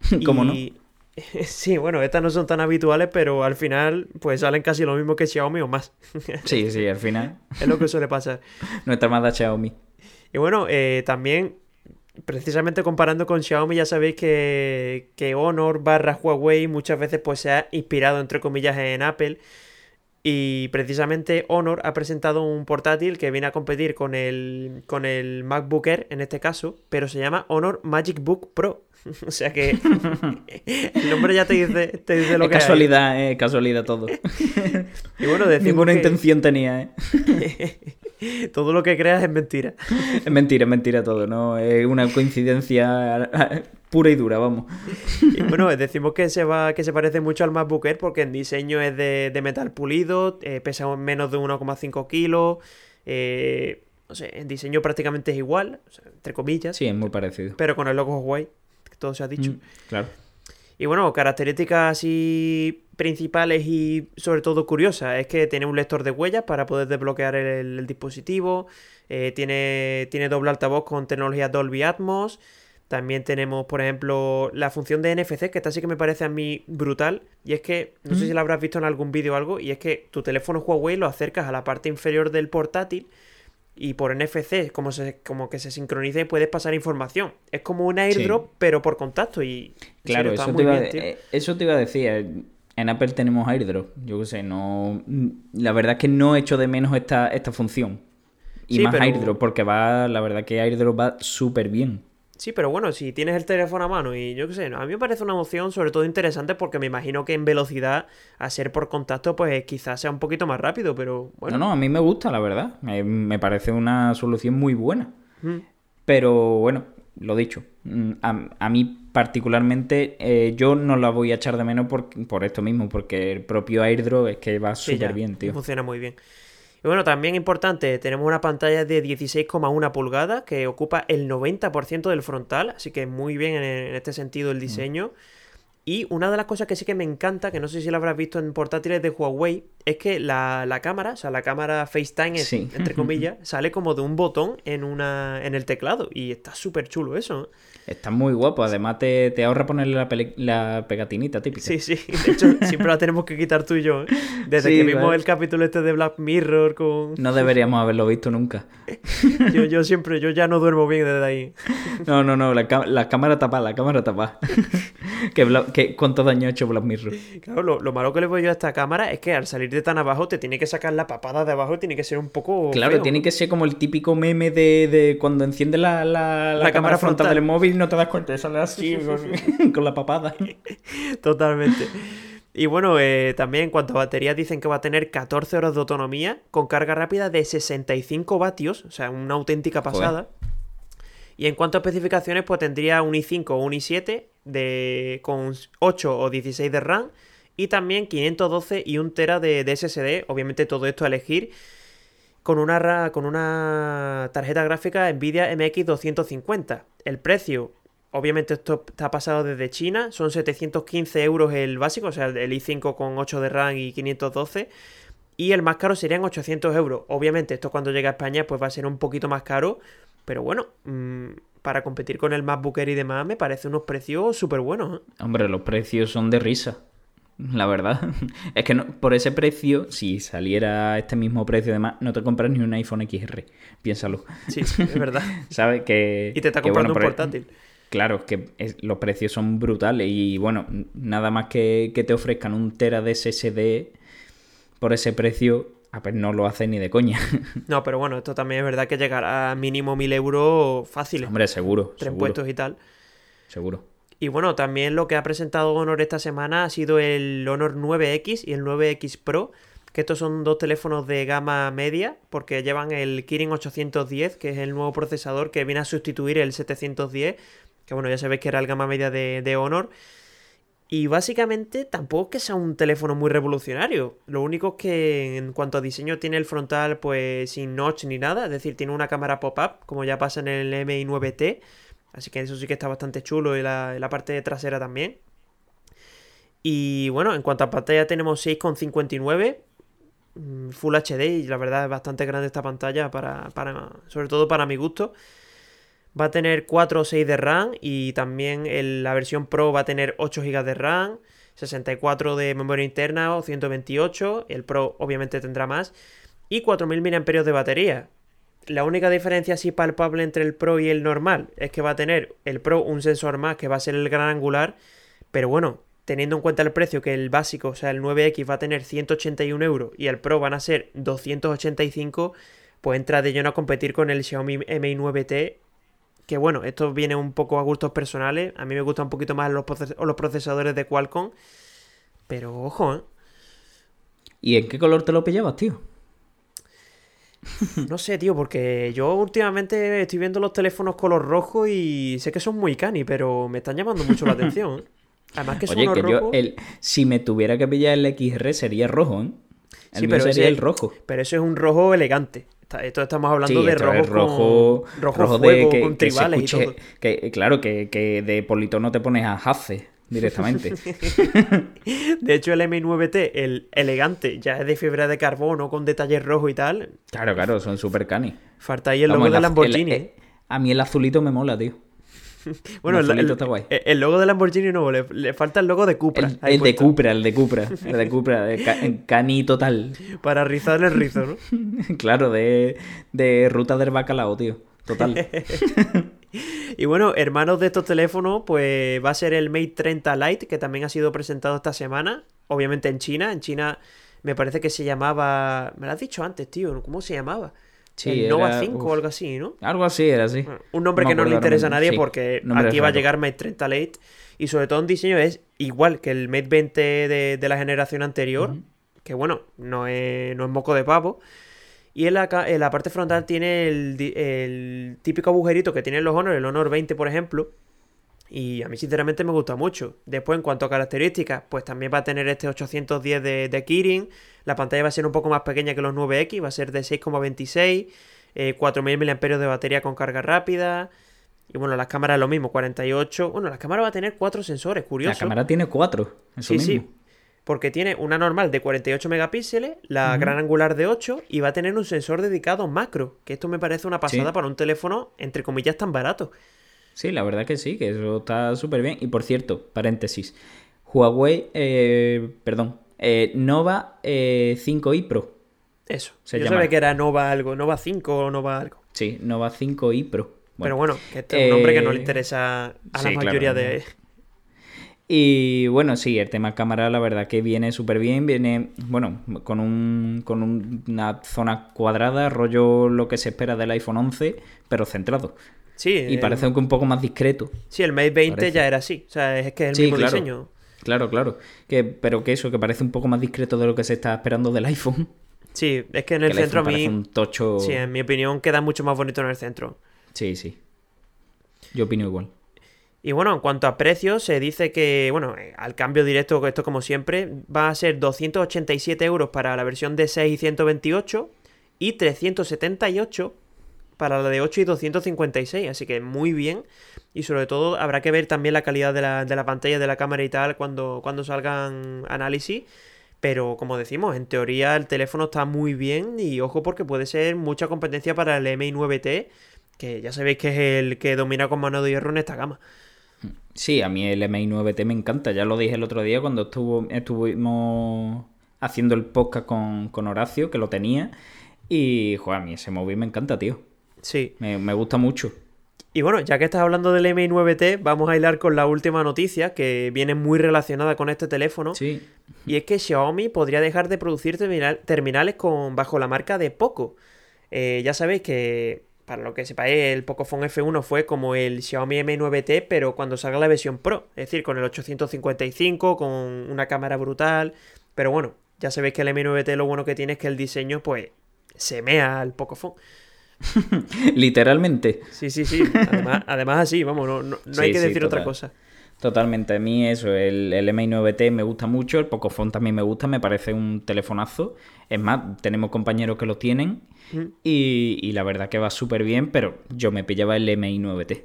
¿Cómo no? Y- Sí, bueno, estas no son tan habituales, pero al final pues salen casi lo mismo que Xiaomi o más. Sí, sí, al final. es lo que suele pasar. Nuestra amada Xiaomi. Y bueno, eh, también, precisamente comparando con Xiaomi, ya sabéis que, que Honor barra Huawei muchas veces pues se ha inspirado, entre comillas, en Apple. Y precisamente Honor ha presentado un portátil que viene a competir con el, con el MacBook Air, en este caso, pero se llama Honor Magic Book Pro. o sea que el nombre ya te dice, te dice lo Es que hay. casualidad, eh, casualidad todo. Y bueno, Ninguna que intención tenía, eh. todo lo que creas es mentira. Es mentira, es mentira todo, ¿no? Es una coincidencia pura y dura, vamos. Y bueno, decimos que se va, que se parece mucho al MacBook Air porque en diseño es de, de metal pulido, eh, pesa menos de 1,5 kilos, eh, no sé, en diseño prácticamente es igual, o sea, entre comillas. Sí, es muy parecido. Pero con el logo Huawei, todo se ha dicho. Mm, claro. Y bueno, características así principales y sobre todo curiosas es que tiene un lector de huellas para poder desbloquear el, el dispositivo, eh, tiene, tiene doble altavoz con tecnología Dolby Atmos, también tenemos, por ejemplo, la función de NFC, que esta sí que me parece a mí brutal. Y es que, no sé si la habrás visto en algún vídeo o algo, y es que tu teléfono Huawei lo acercas a la parte inferior del portátil y por NFC, como, se, como que se sincroniza y puedes pasar información. Es como un airdrop, pero por contacto. Y claro, eso, te iba, eh, eso te iba a decir. Eh, en Apple tenemos airdrop. Yo qué sé, no. La verdad es que no echo de menos esta, esta función. Y más airdrop, porque va, la verdad que airdrop va súper bien. Sí, pero bueno, si tienes el teléfono a mano y yo qué sé, a mí me parece una opción sobre todo interesante porque me imagino que en velocidad, a ser por contacto, pues quizás sea un poquito más rápido, pero bueno. No, no, a mí me gusta, la verdad. Me, parece una solución muy buena. Mm. Pero bueno, lo dicho, mm, a, mí particularmente eh, yo no la voy a echar de menos por, por esto mismo, porque el propio AirDrop es que va súper bien, tío. Funciona muy bien. Y bueno, también importante, tenemos una pantalla de 16,1 pulgadas que ocupa el 90% del frontal, así que muy bien en, este sentido el mm. diseño. Y una de las cosas que sí que me encanta, que no sé si lo habrás visto en portátiles de Huawei, es que la, cámara, o sea, la cámara FaceTime, entre comillas, sale como de un botón en, una, en el teclado. Y está súper chulo eso. ¿eh? Está muy guapo, además te, ahorra ponerle la, pegatinita típica. Sí, sí, de hecho siempre la tenemos que quitar tú y yo. ¿eh? Desde que vimos el capítulo este de Black Mirror con... No deberíamos haberlo visto nunca. yo, yo siempre, yo ya no duermo bien desde ahí. no, no, no, la, cámara tapada, la cámara tapada. ¿Qué, ¿Cuánto daño ha hecho Black Mirror? Claro, lo, malo que le voy yo a esta cámara es que al salir de tan abajo te tiene que sacar la papada de abajo y tiene que ser un poco... Claro, tiene que ser como el típico meme de, cuando enciende la, la, cámara, frontal del móvil no te das cuenta, sale así con, la papada. Totalmente. Y bueno, eh, también en cuanto a batería dicen que va a tener 14 horas de autonomía con carga rápida de 65 vatios, o sea, una auténtica pasada. Y en cuanto a especificaciones, pues tendría un i5 o un i7 de, con 8 o 16 de RAM y también 512 y 1 tera de, de SSD, obviamente todo esto a elegir con una, con una tarjeta gráfica Nvidia MX 250. El precio, obviamente esto está pasado desde China, son 715 euros el básico, o sea, el i5 con 8 de RAM y 512. Y el más caro serían 800 euros. Obviamente esto cuando llegue a España pues va a ser un poquito más caro. Pero bueno, mm, para competir con el MacBook Air y demás me parece unos precios súper buenos. ¿eh? Hombre, los precios son de risa la verdad. Es que no, por ese precio, si saliera este mismo precio, además, no te compras ni un iPhone XR. Piénsalo. Sí, es verdad. ¿Sabes? Que, y te está comprando un portátil. Claro, que los precios son brutales y bueno, nada más que, que te ofrezcan un tera de SSD por ese precio, a ver, no lo hace ni de coña. No, pero bueno, esto también es verdad que llegará a mínimo mil euros fáciles. Hombre, seguro. Tres puestos y tal. Seguro. Y bueno, también lo que ha presentado Honor esta semana ha sido el Honor 9X y el 9X Pro, que estos son dos teléfonos de gama media, porque llevan el Kirin 810, que es el nuevo procesador que viene a sustituir el 710, que bueno, ya sabéis que era el gama media de, Honor. Y básicamente tampoco es que sea un teléfono muy revolucionario. Lo único es que en cuanto a diseño tiene el frontal pues sin notch ni nada. Es decir, tiene una cámara pop-up, como ya pasa en el Mi 9T. Así que eso sí que está bastante chulo y la, parte trasera también. Y bueno, en cuanto a pantalla tenemos 6,59 mm, Full HD y la verdad es bastante grande esta pantalla para, para, sobre todo para mi gusto. Va a tener 4 o 6 de RAM y también la versión Pro va a tener 8 GB de RAM, 64 de memoria interna o 128. El Pro obviamente tendrá más. Y 4000 mAh de batería la única diferencia así palpable entre el Pro y el normal es que va a tener el Pro un sensor más que va a ser el gran angular, pero bueno, teniendo en cuenta el precio que el básico, o sea, el 9X va a tener 181 euros y el Pro van a ser 285, pues entra de lleno a competir con el Xiaomi Mi 9T, que bueno, esto viene un poco a gustos personales, a mí me gustan un poquito más los, procesadores de Qualcomm, pero ojo, ¿eh? ¿Y en qué color te lo pillabas, tío? No sé, tío, porque yo últimamente estoy viendo los teléfonos color rojo y sé que son muy cani, pero me están llamando mucho la atención. Además que Oye, que yo, el, si me tuviera que pillar el XR sería rojo, ¿eh? El sí, pero sería el rojo. Pero eso es un rojo elegante. Esto estamos hablando Sí, de rojo, rojo, con, rojo, rojo fuego, de que, con que tribales y todo. que, claro, que, que de politono te pones a Hace directamente. De hecho, el M9T, el elegante, ya es de fibra de carbono con detalles rojos y tal. claro, claro, son super cani. Falta ahí el Vamos, logo de Lamborghini. el- a mí el azulito me mola, tío. bueno, el el, azulito el- está guay. el logo de Lamborghini no, le, le falta el logo de Cupra. El, el de Cupra, el de Cupra, el de Cupra, de ca- cani total. Para rizar el rizo, ¿no? Claro, de, de ruta del bacalao, tío. Total. Y bueno, hermanos de estos teléfonos, pues va a ser el Mate 30 Lite, que también ha sido presentado esta semana, obviamente en China. En China me parece que se llamaba... Me lo has dicho antes, tío, ¿cómo se llamaba? Sí, el Nova era- 5 uf. o algo así, ¿no? Algo así era así. Bueno, un nombre No que no le interesa a nadie Sí, porque aquí va a llegar Mate 30 Lite y sobre todo en diseño es igual que el Mate 20 de, de la generación anterior, que bueno, no es, no es moco de pavo. Y en la, en la parte frontal tiene el típico agujerito que tienen los Honor, el Honor 20 por ejemplo. Y a mí sinceramente me gusta mucho. Después en cuanto a características, pues también va a tener este 810 de, de Kirin. La pantalla va a ser un poco más pequeña que los 9X, va a ser de 6,26. eh, 4.000 mAh de batería con carga rápida. Y bueno, las cámaras lo mismo, 48. Bueno, las cámaras va a tener cuatro sensores, curioso. La cámara tiene cuatro. Eso Sí, mismo. sí. Porque tiene una normal de 48 megapíxeles, la gran angular de 8 y va a tener un sensor dedicado macro. Que esto me parece una pasada Sí. para un teléfono, entre comillas, tan barato. Sí, la verdad que sí, que eso está súper bien. Y por cierto, paréntesis. Huawei, eh, perdón, eh, Nova eh, 5i Pro. Eso. Se Yo llama. sabía que era Nova algo, Nova 5 o Nova algo. Sí, Nova 5i Pro. Pero bueno, que este es un nombre que no le eh, interesa a la sí, mayoría de... Y bueno, sí, el tema cámara la verdad que viene súper bien, viene, bueno, con, un, con un- una zona cuadrada, rollo lo que se espera del iPhone 11, pero centrado. Sí, Y el- parece un poco más discreto. sí, el Mate 20 parece. ya era así. O sea, es que es el Sí, mismo claro. diseño. Claro, claro. Que, pero que eso, que parece un poco más discreto de lo que se está esperando del iPhone. Sí, es que en Que el centro a mí... un tocho... Sí, en mi opinión queda mucho más bonito en el centro. Sí, sí. Yo opino igual. Y bueno, en cuanto a precios, se dice que, bueno, eh, al cambio directo, esto como siempre, va a ser 287 euros para la versión de 6 y 128 y 378 para la de 8 y 256, así que muy bien. Y sobre todo habrá que ver también la calidad de la, de la pantalla, de la cámara y tal cuando, cuando salgan análisis. Pero como decimos, en teoría el teléfono está muy bien y ojo porque puede ser mucha competencia para el MI 9T, que ya sabéis que es el que domina con mano de hierro en esta gama. Sí, a mí el MI 9T me encanta. Ya lo dije el otro día cuando estuvo, estuvimos haciendo el podcast con, con Horacio, que lo tenía. Y, joder, a mí ese móvil me encanta, tío. Sí. Me, me gusta mucho. Y bueno, ya que estás hablando del MI 9T, vamos a hilar con la última noticia que viene muy relacionada con este teléfono. Sí. Y es que Xiaomi podría dejar de producir terminal- terminales con, bajo la marca de Poco. Eh, ya sabéis que, para lo que sepáis, el Pocophone F1 fue como el Xiaomi M9T, pero cuando salga la versión Pro. Es decir, con el 855, con una cámara brutal. Pero bueno, ya sabéis que el M9T lo bueno que tiene es que el diseño, pues, se mea al Pocophone. Literalmente. Sí, sí, sí. Además, además así, vamos, no, no- no hay que sí, decir otra cosa. Totalmente. A mí eso, el, el MI 9T me gusta mucho, el Pocophone también me gusta, me parece un telefonazo. Es más, tenemos compañeros que lo tienen Mm. y, y la verdad que va súper bien, pero yo me pillaba el MI 9T.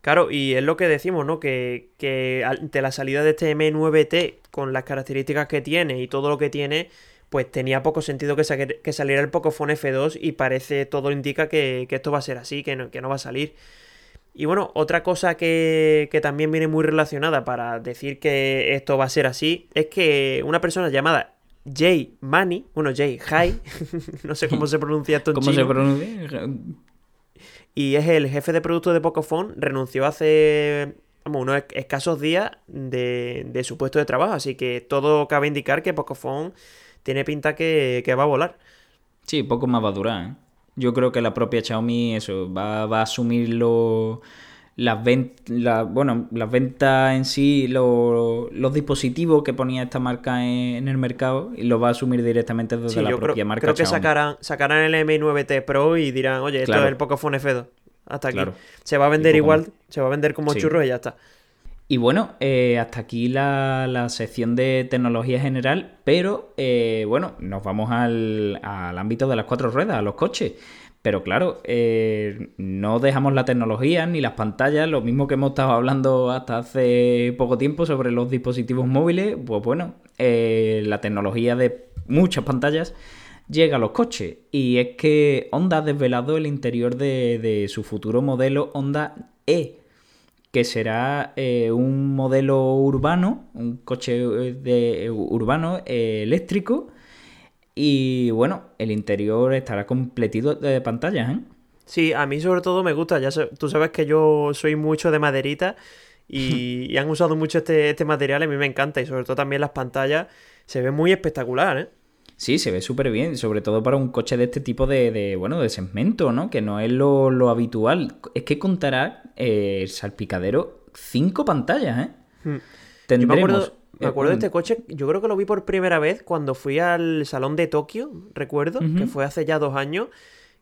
Claro, y es lo que decimos, ¿no? Que, que ante la salida de este M9T, con las características que tiene y todo lo que tiene, pues tenía poco sentido que, sa- que saliera el Pocophone F2 y parece, todo indica que, que esto va a ser así, que no, que no va a salir. Y bueno, otra cosa que, que también viene muy relacionada para decir que esto va a ser así, es que una persona llamada Jay Mani, bueno, Jay Hai, no sé cómo se pronuncia esto en ¿Cómo se pronuncia? y es el jefe de producto de Pocophone, renunció hace vamos, unos es- escasos días de, de su puesto de trabajo, así que todo cabe indicar que Pocophone tiene pinta que, que va a volar. Sí, poco más va a durar. ¿eh? Yo creo que la propia Xiaomi eso va, va a asumir lo- las ventas, bueno, las ventas en sí, lo- los dispositivos que ponía esta marca en, en el mercado y lo va a asumir directamente desde Sí, la yo propia creo, marca creo que Xiaomi. sacarán, sacarán el M9T Pro y dirán, oye, esto Claro. es el Pocophone F2. Hasta aquí. Claro. Se va a vender igual, se va a vender como Sí. churros y ya está. Y bueno, eh, hasta aquí la, la, sección de tecnología general, pero eh, bueno, nos vamos al, al, ámbito de las cuatro ruedas, a los coches. Pero claro, eh, no dejamos la tecnología ni las pantallas, lo mismo que hemos estado hablando hasta hace poco tiempo sobre los dispositivos móviles, pues bueno, la tecnología de muchas pantallas llega a los coches. Y es que Honda ha desvelado el interior de, de su futuro modelo Honda E que será eh, un modelo urbano, un coche eh, de, urbano eh, eléctrico. Y bueno, el interior estará completito de pantallas, ¿eh? Sí, a mí sobre todo me gusta. Ya tú sabes que yo soy mucho de maderita y, y han usado mucho este, este material. A mí me encanta y sobre todo también las pantallas se ven muy espectacular, ¿eh? Sí, se ve súper bien, sobre todo para un coche de este tipo de, bueno, de segmento, ¿no? Que no es lo, habitual. Es que contará eh, el salpicadero cinco pantallas, ¿eh? Hmm. Tendremos... me acuerdo, de este coche, yo creo que lo vi por primera vez cuando fui al Salón de Tokio, recuerdo, que fue hace ya dos años.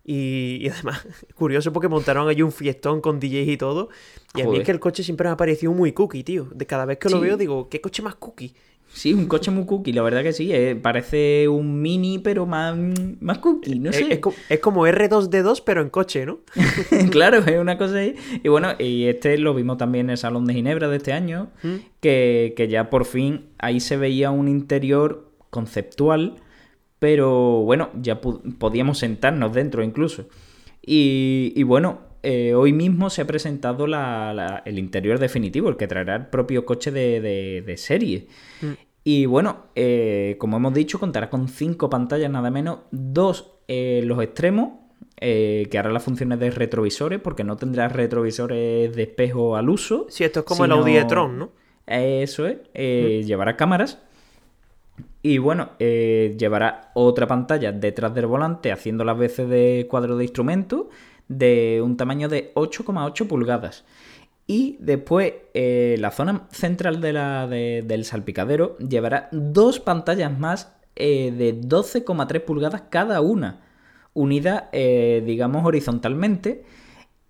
Y, además, curioso porque montaron allí un fiestón con DJs y todo. Y a mí es que el coche siempre me ha parecido muy cookie, tío. De cada vez que lo veo digo, ¿qué coche más cookie? Sí, un coche muy cookie, la verdad que sí. Eh, parece un mini, pero más, más cookie, no sé. Es, como R2D2, pero en coche, ¿no? claro, es una cosa ahí. Y bueno, y este lo vimos también en el Salón de Ginebra de este año, mm. que, ya por fin ahí se veía un interior conceptual, pero bueno, ya podíamos sentarnos dentro incluso. Y, y bueno, eh, hoy mismo se ha presentado el interior definitivo, el que traerá el propio coche de, serie. Mm. Y bueno, eh, como hemos dicho, contará con cinco pantallas nada menos, dos en los extremos, eh, que hará las funciones de retrovisores, porque no tendrá retrovisores de espejo al uso. Sí, esto es como el Audi e-tron, ¿no? Eso es, mm. llevará cámaras. Y bueno, llevará otra pantalla detrás del volante haciendo las veces de cuadro de instrumentos de un tamaño de 8,8 pulgadas. Y después eh, la zona central de la, del salpicadero llevará dos pantallas más eh, de 12,3 pulgadas cada una, unidas, eh, digamos, horizontalmente.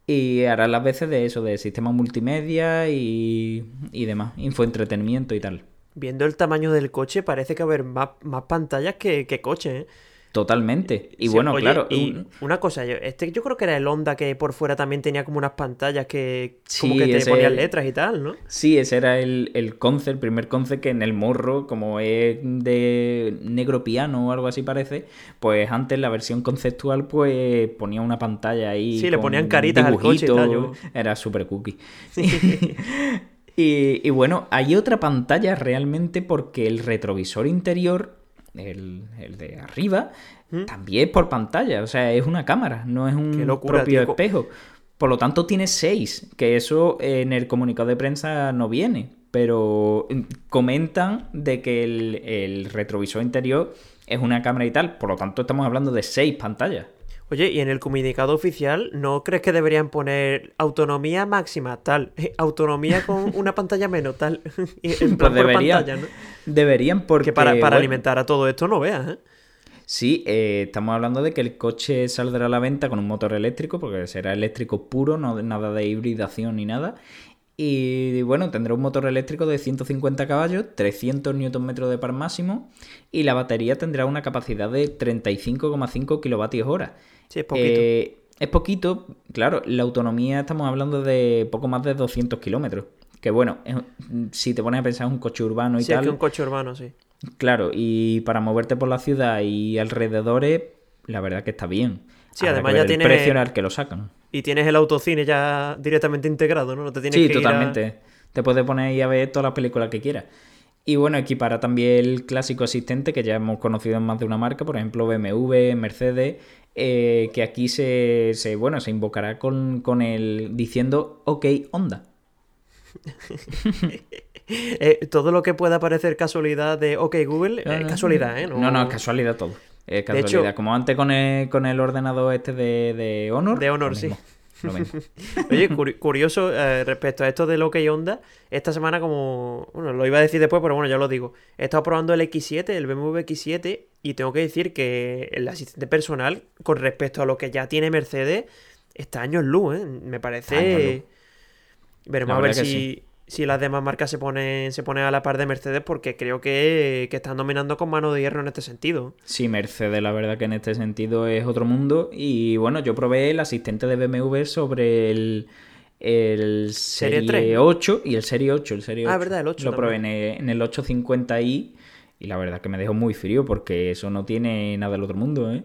Y hará las veces de eso, de sistema multimedia y, y demás, infoentretenimiento y tal. Viendo el tamaño del coche, parece que haber más, más pantallas que, que coche, ¿eh? Totalmente. Y bueno, claro. Y una cosa, yo, este yo creo que era el Honda que por fuera también tenía como unas pantallas que como que te ponían letras y tal, ¿no? Sí, ese era el, el concept, el primer concept que en el morro, como es de negro piano o algo así parece, pues antes la versión conceptual pues ponía una pantalla ahí. Sí, le ponían caritas al coche y tal, Era súper cookie. y, y bueno, hay otra pantalla realmente porque el retrovisor interior el, de arriba, ¿Mm? también por pantalla. O sea, es una cámara, no es un propio espejo. Por lo tanto, tiene seis, que eso en el comunicado de prensa no viene. Pero mm, comentan de que el, el retrovisor interior es una cámara y tal. Por lo tanto, estamos hablando de seis pantallas. Oye, y en el comunicado oficial, ¿no crees que deberían poner autonomía máxima tal? Autonomía con una pantalla menos tal. en pues deberían, pantalla, ¿no? Deberían porque... para, alimentar a todo esto no veas, ¿eh? Sí, eh, estamos hablando de que el coche saldrá a la venta con un motor eléctrico, porque será eléctrico puro, no nada de hibridación ni nada. Y bueno, tendrá un motor eléctrico de 150 caballos, 300 Nm de par máximo y la batería tendrá una capacidad de 35,5 kWh. Sí, es poquito. Eh, es poquito, claro, la autonomía estamos hablando de poco más de 200 kilómetros. Que bueno, si te pones a pensar en un coche urbano y sí, tal. Es que un coche urbano, sí. Claro, y para moverte por la ciudad y alrededores, la verdad que está bien. Sí, además ya tiene. El precio al que lo sacan. Y tienes el autocine ya directamente integrado, ¿no? No te tienes sí, totalmente. Te puedes poner ahí a ver todas las películas que quieras. Y bueno, equipará también el clásico asistente que ya hemos conocido en más de una marca, por ejemplo BMW, Mercedes, eh, que aquí se, bueno, se invocará con, con el diciendo OK Honda. Eh, todo lo que pueda parecer casualidad de OK Google es casualidad, ¿eh? No, no, es casualidad todo. Es casualidad. Como antes con el, con el ordenador este de, de Honor. De Honor, sí. Oye, curioso eh, respecto a esto de OK Honda, esta semana como, bueno, lo iba a decir después, pero bueno, ya lo digo. He estado probando el X7, el BMW X7, y tengo que decir que el asistente personal, con respecto a lo que ya tiene Mercedes, está años luz, ¿eh? Me parece... Veremos a ver si, si las demás marcas se ponen, se ponen a la par de Mercedes, porque creo que, que están dominando con mano de hierro en este sentido. Sí, Mercedes, la verdad que en este sentido es otro mundo. Y bueno, yo probé el asistente de BMW sobre el, el Serie Serie, 3. 8 y el Serie 8. El Serie Ah, 8. verdad, el 8 Lo probé en el, en el 850i y la verdad que me dejó muy frío porque eso no tiene nada del otro mundo, ¿eh?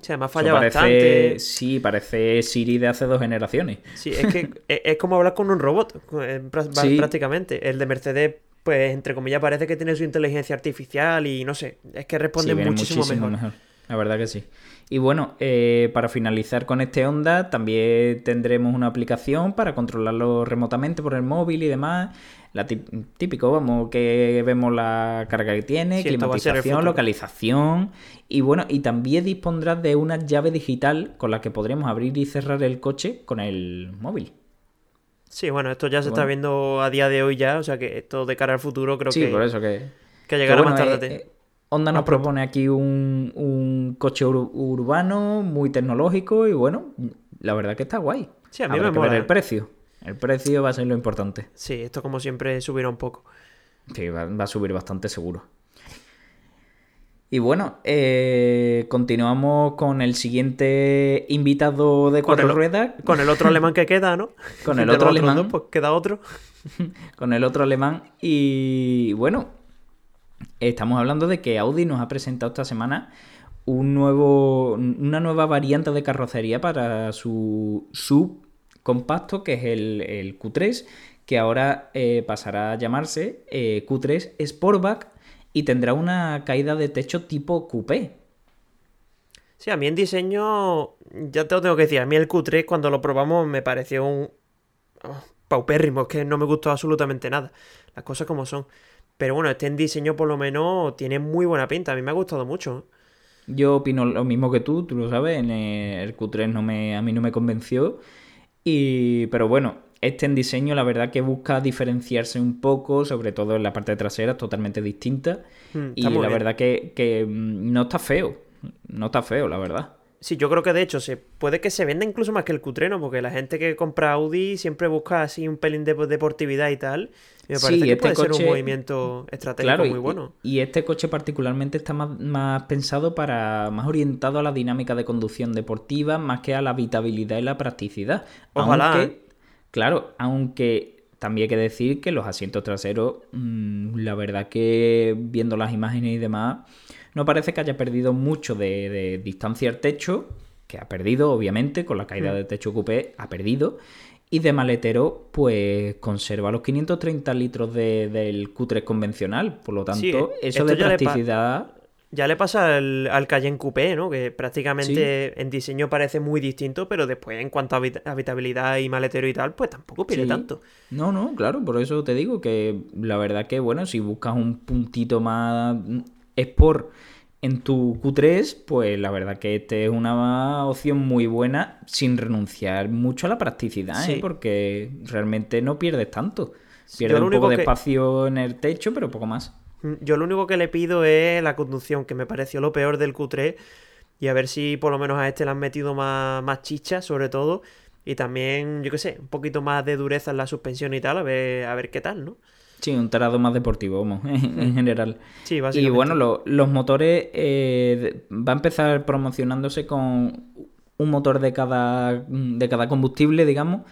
Sea, además falla parece, bastante. Sí, parece Siri de hace dos generaciones. Sí, es que es, como hablar con un robot, prá- Sí. prácticamente. El de Mercedes, pues, entre comillas, parece que tiene su inteligencia artificial y no sé, es que responde Sí, viene muchísimo, mejor. La verdad que sí. Y bueno, eh, para finalizar con este Honda, también tendremos una aplicación para controlarlo remotamente por el móvil y demás. La típico, vamos, que vemos la carga que tiene, Sí, climatización, localización. Y bueno, y también dispondrás de una llave digital con la que podremos abrir y cerrar el coche con el móvil. Sí, bueno, esto ya se está viendo a día de hoy ya, o sea que esto de cara al futuro creo sí, que, por eso que... que llegará bueno, más tarde. eh, eh, Honda nos propone aquí un, un coche ur- urbano muy tecnológico y bueno, la verdad que está guay. Sí, a mí Habrá me que ver mola. el precio. El precio va a ser lo importante. Sí, esto como siempre subirá un poco. Sí, va, va a subir bastante seguro. Y bueno, eh, continuamos con el siguiente invitado de Con cuatro el- ruedas, Con el otro alemán que queda, ¿no? Con el otro alemán. dos, pues queda otro. con el otro alemán. Y bueno, estamos hablando de que Audi nos ha presentado esta semana un nuevo, una nueva variante de carrocería para su subcompacto, que es el, el Q3, que ahora eh, pasará a llamarse eh, Q3 Sportback y tendrá una caída de techo tipo coupé. Sí, a mí en diseño, ya te lo tengo que decir, a mí el Q3 cuando lo probamos me pareció un oh, paupérrimo, es que no me gustó absolutamente nada, las cosas como son. Pero bueno, este en diseño por lo menos tiene muy buena pinta, a mí me ha gustado mucho. Yo opino lo mismo que tú, tú lo sabes, en el Q3 no me, a mí no me convenció. Y, pero bueno, este en diseño la verdad que busca diferenciarse un poco, sobre todo en la parte trasera, es totalmente distinta. Mm, y la bien. verdad que, que, mm, no está feo, no está feo, la verdad. Sí, yo creo que de hecho se puede que se venda incluso más que el Q3, ¿no? Porque la gente que compra Audi siempre busca así un pelín de deportividad y tal. Y me Sí, parece que este puede ser coche- un movimiento estratégico Claro, muy bueno. y este coche particularmente está más, más pensado para, más orientado a la dinámica de conducción deportiva, más que a la habitabilidad y la practicidad. Ojalá, Aunque, claro, aunque también hay que decir que los asientos traseros, mm, la verdad que viendo las imágenes y demás, no parece que haya perdido mucho de, de distancia al techo, que ha perdido, obviamente, con la caída Mm. del techo coupé, ha perdido. Y de maletero, pues conserva los 530 litros de- del Q3 convencional. Por lo tanto, Sí, eso de ya le practicidad. Ya le pasa al, al Cayenne Coupé, ¿no? Que prácticamente en diseño parece muy distinto, pero después en cuanto a habita- habitabilidad y maletero y tal, pues tampoco pide Sí. tanto. No, no, claro, por eso te digo que la verdad que, bueno, si buscas un puntito más sport en tu Q3, pues la verdad que este es una opción muy buena sin renunciar mucho a la practicidad, ¿eh? Porque realmente no pierdes tanto. Pierdes un poco de que- espacio en el techo, pero poco más. Mm, Yo lo único que le pido es la conducción, que me pareció lo peor del Q3, y a ver si por lo menos a este le han metido más, más chicha, sobre todo, y también, yo qué sé, un poquito más de dureza en la suspensión y tal, a ver, a ver qué tal, ¿no? Sí, un tarado más deportivo, vamos, en general. Sí, Y básicamente. bueno, lo- los motores eh, va a empezar promocionándose con un motor de cada, de cada combustible, digamos.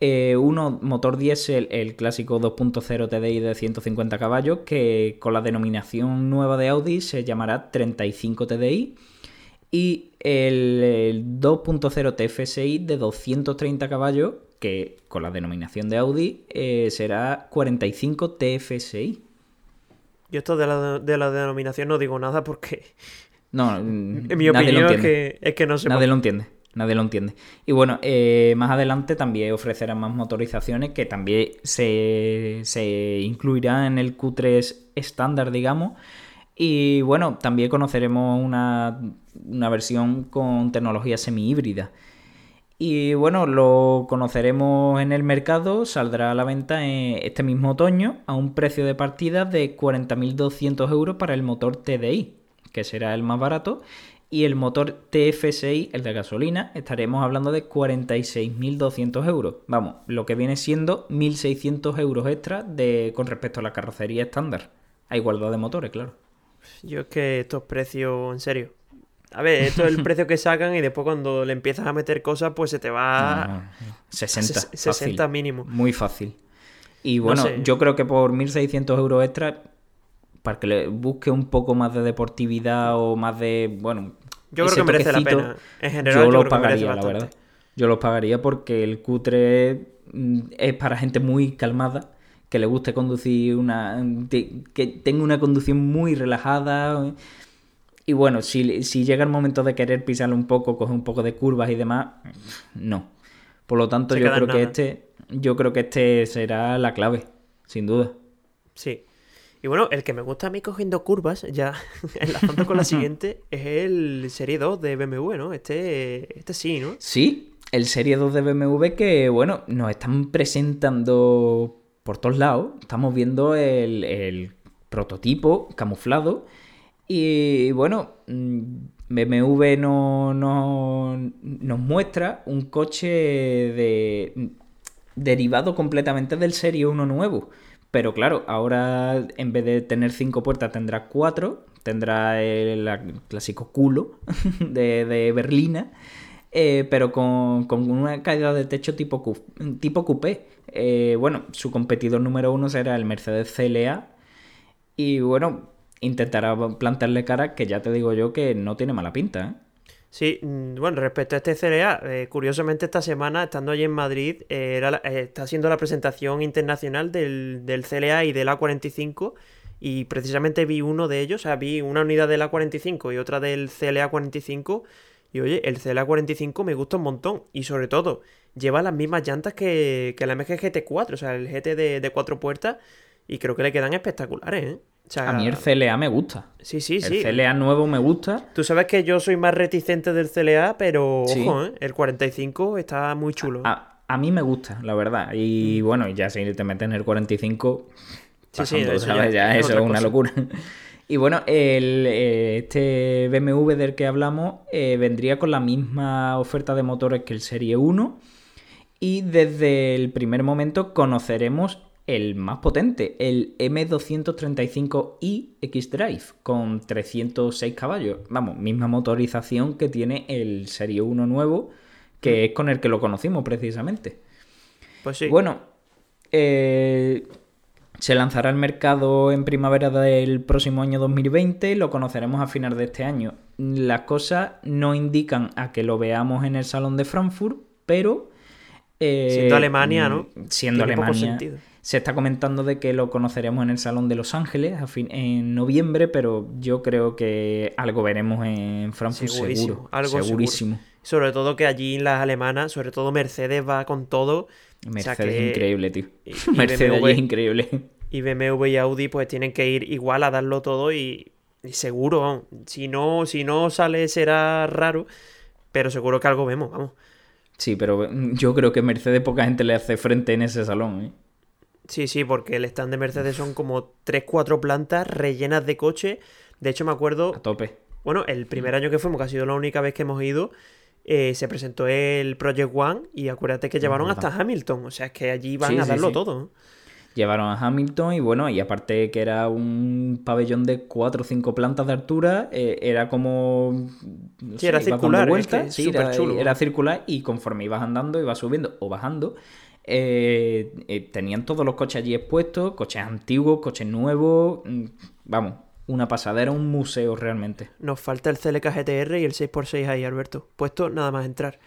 Eh, uno, motor diésel, el clásico 2.0 TDI de 150 caballos, que con la denominación nueva de Audi se llamará 35 TDI. Y el, el 2.0 TFSI de 230 caballos, que con la denominación de Audi eh, será 45 TFSI. Yo esto de la, de la denominación no digo nada porque, No, en mi opinión, es que, es que no sé. Nadie lo entiende. Nadie lo entiende. Y bueno, eh, más adelante también ofrecerán más motorizaciones que también se, se incluirán en el Q3 estándar, digamos. Y bueno, también conoceremos una, una versión con tecnología semi-híbrida. Y bueno, lo conoceremos en el mercado, saldrá a la venta en este mismo otoño a un precio de partida de 40.200 euros para el motor TDI, que será el más barato, Y el motor TF6, el de gasolina, estaremos hablando de 46.200 euros. Vamos, lo que viene siendo 1.600 euros extra con respecto a la carrocería estándar. A igualdad de motores, claro. Yo es que estos precios, en serio. A ver, esto es el precio que sacan y después cuando le empiezas a meter cosas, pues se te va No, no, 60. a 60 fácil. mínimo. Muy fácil. Y bueno, sé. yo creo que por 1.600 euros extra, para que le busque un poco más de deportividad o más de, bueno... Yo creo que merece la pena. En general, yo yo, lo pagaría, la verdad. Yo los pagaría porque el cutre mm, es para gente muy calmada, que le guste conducir una... de- que tenga una conducción muy relajada. Y bueno, si, si llega el momento de querer pisarle un poco, coger un poco de curvas y demás, no. Por lo tanto, Se yo creo que este, yo creo que este será la clave, sin duda. Sí. Y bueno, el que me gusta a mí cogiendo curvas, ya enlazando con la siguiente, es el Serie 2 de BMW, ¿no? Este, este sí, ¿no? Sí, el Serie 2 de BMW que, bueno, nos están presentando por todos lados. Estamos viendo el, el prototipo camuflado. Y bueno, mm, BMW no, no- nos muestra un coche de, derivado completamente del Serie 1 nuevo. Pero claro, ahora en vez de tener cinco puertas tendrá cuatro. Tendrá el, clásico culo de, de berlina. eh, pero con, con una caída de techo tipo, tipo coupé. Eh, bueno, su competidor número uno será el Mercedes CLA. Y bueno, intentará plantarle cara que ya te digo yo que no tiene mala pinta. ¿eh? Sí, mm, bueno, respecto a este CLA, eh, curiosamente esta semana, estando allí en Madrid, eh, eh, está haciendo la presentación internacional del, del CLA y del A45 y precisamente vi uno de ellos, o sea, vi una unidad del A45 y otra del CLA 45 y oye, el CLA 45 me gusta un montón y sobre todo lleva las mismas llantas que, que la MG GT4, o sea, el GT de, de cuatro puertas y creo que le quedan espectaculares, ¿eh? O sea, A mí el CLA me gusta. Sí, sí, El sí. CLA nuevo me gusta. Tú sabes que yo soy más reticente del CLA, pero Sí. ojo, ¿eh? el 45 está muy chulo. A, a mí me gusta, la verdad. Y bueno, ya si te metes en el 45, Sí, sí, eso ¿sabes? ya Ya, es eso es una cosa. locura. Y bueno, el, eh, este BMW del que hablamos eh, vendría con la misma oferta de motores que el Serie 1. Y desde el primer momento conoceremos el más potente, el M235i X-Drive, con 306 caballos. Vamos, misma motorización que tiene el Serie 1 nuevo, que es con el que lo conocimos precisamente. Pues sí. Bueno, eh, se lanzará al mercado en primavera del próximo año 2020 y lo conoceremos a final de este año. Las cosas no indican a que lo veamos en el Salón de Frankfurt, pero... eh, Siendo Alemania, ¿no? Siendo Tiene poco Alemania. sentido. Se está comentando de que lo conoceremos en el Salón de Los Ángeles a fin- en noviembre, pero yo creo que algo veremos en Frankfurt Segurísimo, seguro. algo seguro. segurísimo. Sobre todo que allí las alemanas, sobre todo Mercedes va con todo. Mercedes O sea que- increíble, tío. y- Mercedes BMW. es increíble. Y BMW y Audi pues tienen que ir igual a darlo todo y, y seguro, vamos, si no, si no sale será raro, pero seguro que algo vemos, vamos. Sí, pero yo creo que Mercedes poca gente le hace frente en ese salón. ¿eh? Sí, sí, porque el stand de Mercedes son como 3-4 plantas rellenas de coches. De hecho, me acuerdo, A tope. bueno, el primer año que fuimos, que ha sido la única vez que hemos ido, eh, se presentó el Project One y acuérdate que llevaron hasta Hamilton. O sea, es que allí van Sí, a darlo sí. todo. Llevaron a Hamilton y bueno, y aparte que era un pabellón de 4 o 5 plantas de altura, eh, era como... no Sí, era circular, es que sí, era, superchulo. era circular y conforme ibas andando, ibas subiendo o bajando, eh, eh, tenían todos los coches allí expuestos, coches antiguos, coches nuevos, mm, vamos, una pasadera, un museo realmente. Nos falta el CLK GTR y el 6x6 ahí, Alberto. Puesto nada más entrar.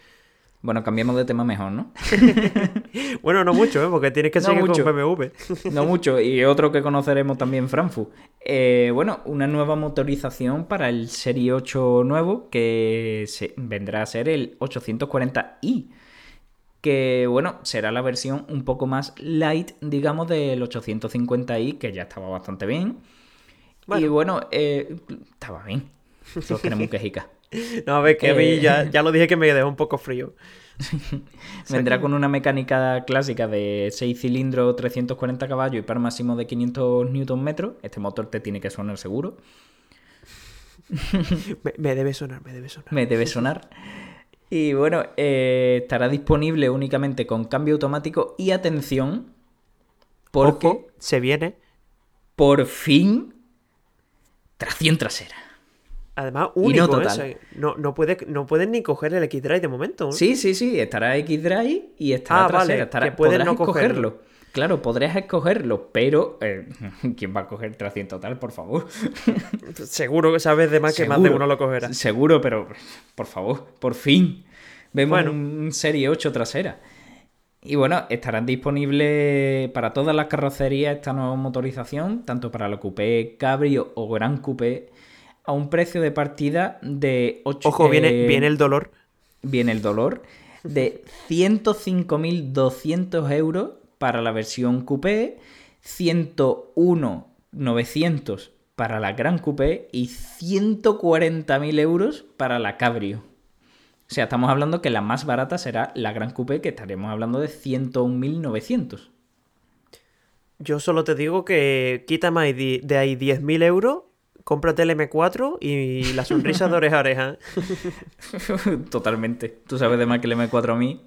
Bueno, cambiemos de tema mejor, ¿no? Bueno, no mucho, ¿eh? Porque tienes que No seguir mucho. con BMW. No mucho, y otro que conoceremos también, Frankfurt. Eh, bueno, una nueva motorización para el Serie 8 nuevo que se- vendrá a ser el 840i. Que bueno, será la versión un poco más light, digamos, del 850i, que ya estaba bastante bien. Y bueno, eh, estaba bien. Todos queremos un quejica. No, a ver, que a mí Eh. ya, ya lo dije que me dejó un poco frío. Vendrá con una mecánica clásica de 6 cilindros, 340 caballos y par máximo de 500 Nm. Este motor te tiene que sonar seguro. me, me debe sonar, me debe sonar. me debe sonar. Y bueno, eh, estará disponible únicamente con cambio automático y atención, porque Ojo, se viene. por fin tracción trasera. Además, Y no único, ¿eh? total. No, no, puede, no pueden ni coger el X-Drive de momento. ¿no? Sí, sí, sí, estará X-Drive y estará Ah, trasera. vale, estará, que puedes podrás no cogerlo. Claro, podrías escogerlo, pero eh, ¿quién va a coger tracción total, por favor? Seguro que sabes de más que más de uno lo cogerá. Seguro, pero por favor, por fin. Vemos Bueno. un Serie 8 trasera. Y bueno, estarán disponibles para todas las carrocerías esta nueva motorización, tanto para la Coupé Cabrio o Gran Coupé, a un precio de partida de 8 Ojo, viene, viene el dolor. viene el dolor, de 105.200 euros para la versión coupé, 101.900 para la Gran Coupé y 140.000 euros para la Cabrio. O sea, estamos hablando que la más barata será la Gran Coupé, que estaremos hablando de 101.900. Yo solo te digo que quítame de ahí 10.000 euros, cómprate el M4 y la sonrisa de oreja a oreja. Totalmente. Tú sabes de más que el M4 a mí.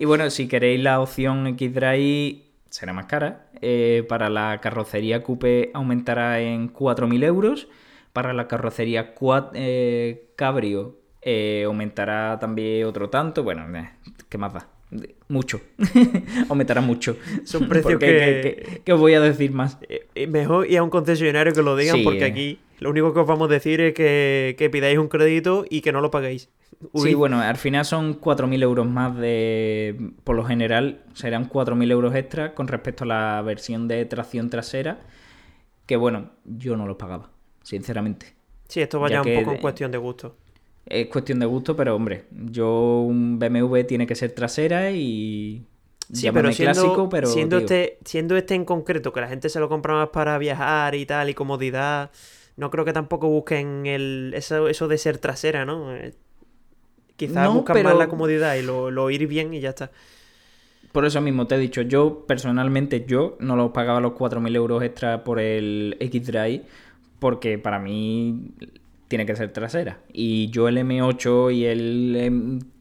Y bueno, si queréis la opción X-Drive, será más cara. Eh, para la carrocería Coupe aumentará en 4.000 euros. Para la carrocería eh, Cabrio eh, aumentará también otro tanto. Bueno, ¿qué más da? Mucho. aumentará mucho. Son precios que- ¿qué, qué- qué os voy a decir más? Eh, eh, Mejor ir a un concesionario que lo digan, Sí, porque eh. aquí lo único que os vamos a decir es que, que pidáis un crédito y que no lo paguéis. Uy, Sí, bueno, al final son 4.000 euros más de... Por lo general serán 4.000 euros extra con respecto a la versión de tracción trasera, que bueno, yo no los pagaba, sinceramente. sí, esto vaya ya un que poco en cuestión de gusto. Es cuestión de gusto, pero hombre, yo un BMW tiene que ser trasera y... Sí, llámame pero siendo, clásico, pero... siendo, tío, este, siendo este en concreto, que la gente se lo compra más para viajar y tal, y comodidad, no creo que tampoco busquen el, eso, eso de ser trasera, ¿no? Eh, Quizás No, buscan pero- más la comodidad y lo, lo ir bien y ya está. Por eso mismo te he dicho, yo personalmente, yo no los pagaba los 4.000 euros extra por el X-Drive, porque para mí tiene que ser trasera. Y yo el M8 y el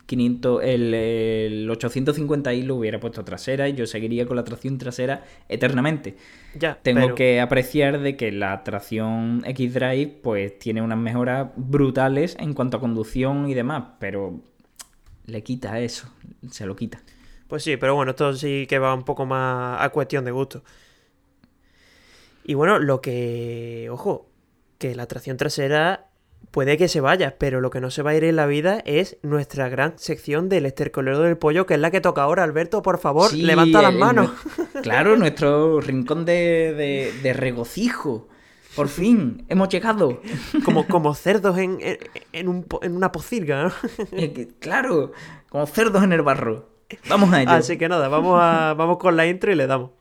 M500, el, el 850i lo hubiera puesto trasera y yo seguiría con la tracción trasera eternamente. Ya, Tengo pero- que apreciar de que la tracción X-Drive pues tiene unas mejoras brutales en cuanto a conducción y demás, pero le quita eso, se lo quita. Pues sí, pero bueno, esto sí que va un poco más a cuestión de gusto. Y bueno, lo que. Ojo, que la tracción trasera puede que se vaya, pero lo que no se va a ir en la vida es nuestra gran sección del estercolero del pollo, que es la que toca ahora. Alberto, por favor, Sí, levanta las el- manos. Claro, nuestro rincón de, de- de regocijo. Por fin, hemos llegado. Como, como cerdos en, en, en un po- en una pocilga, ¿no? Eh, Claro, como cerdos en el barro. Vamos a ello. Así que nada, vamos, a, vamos con la intro y le damos.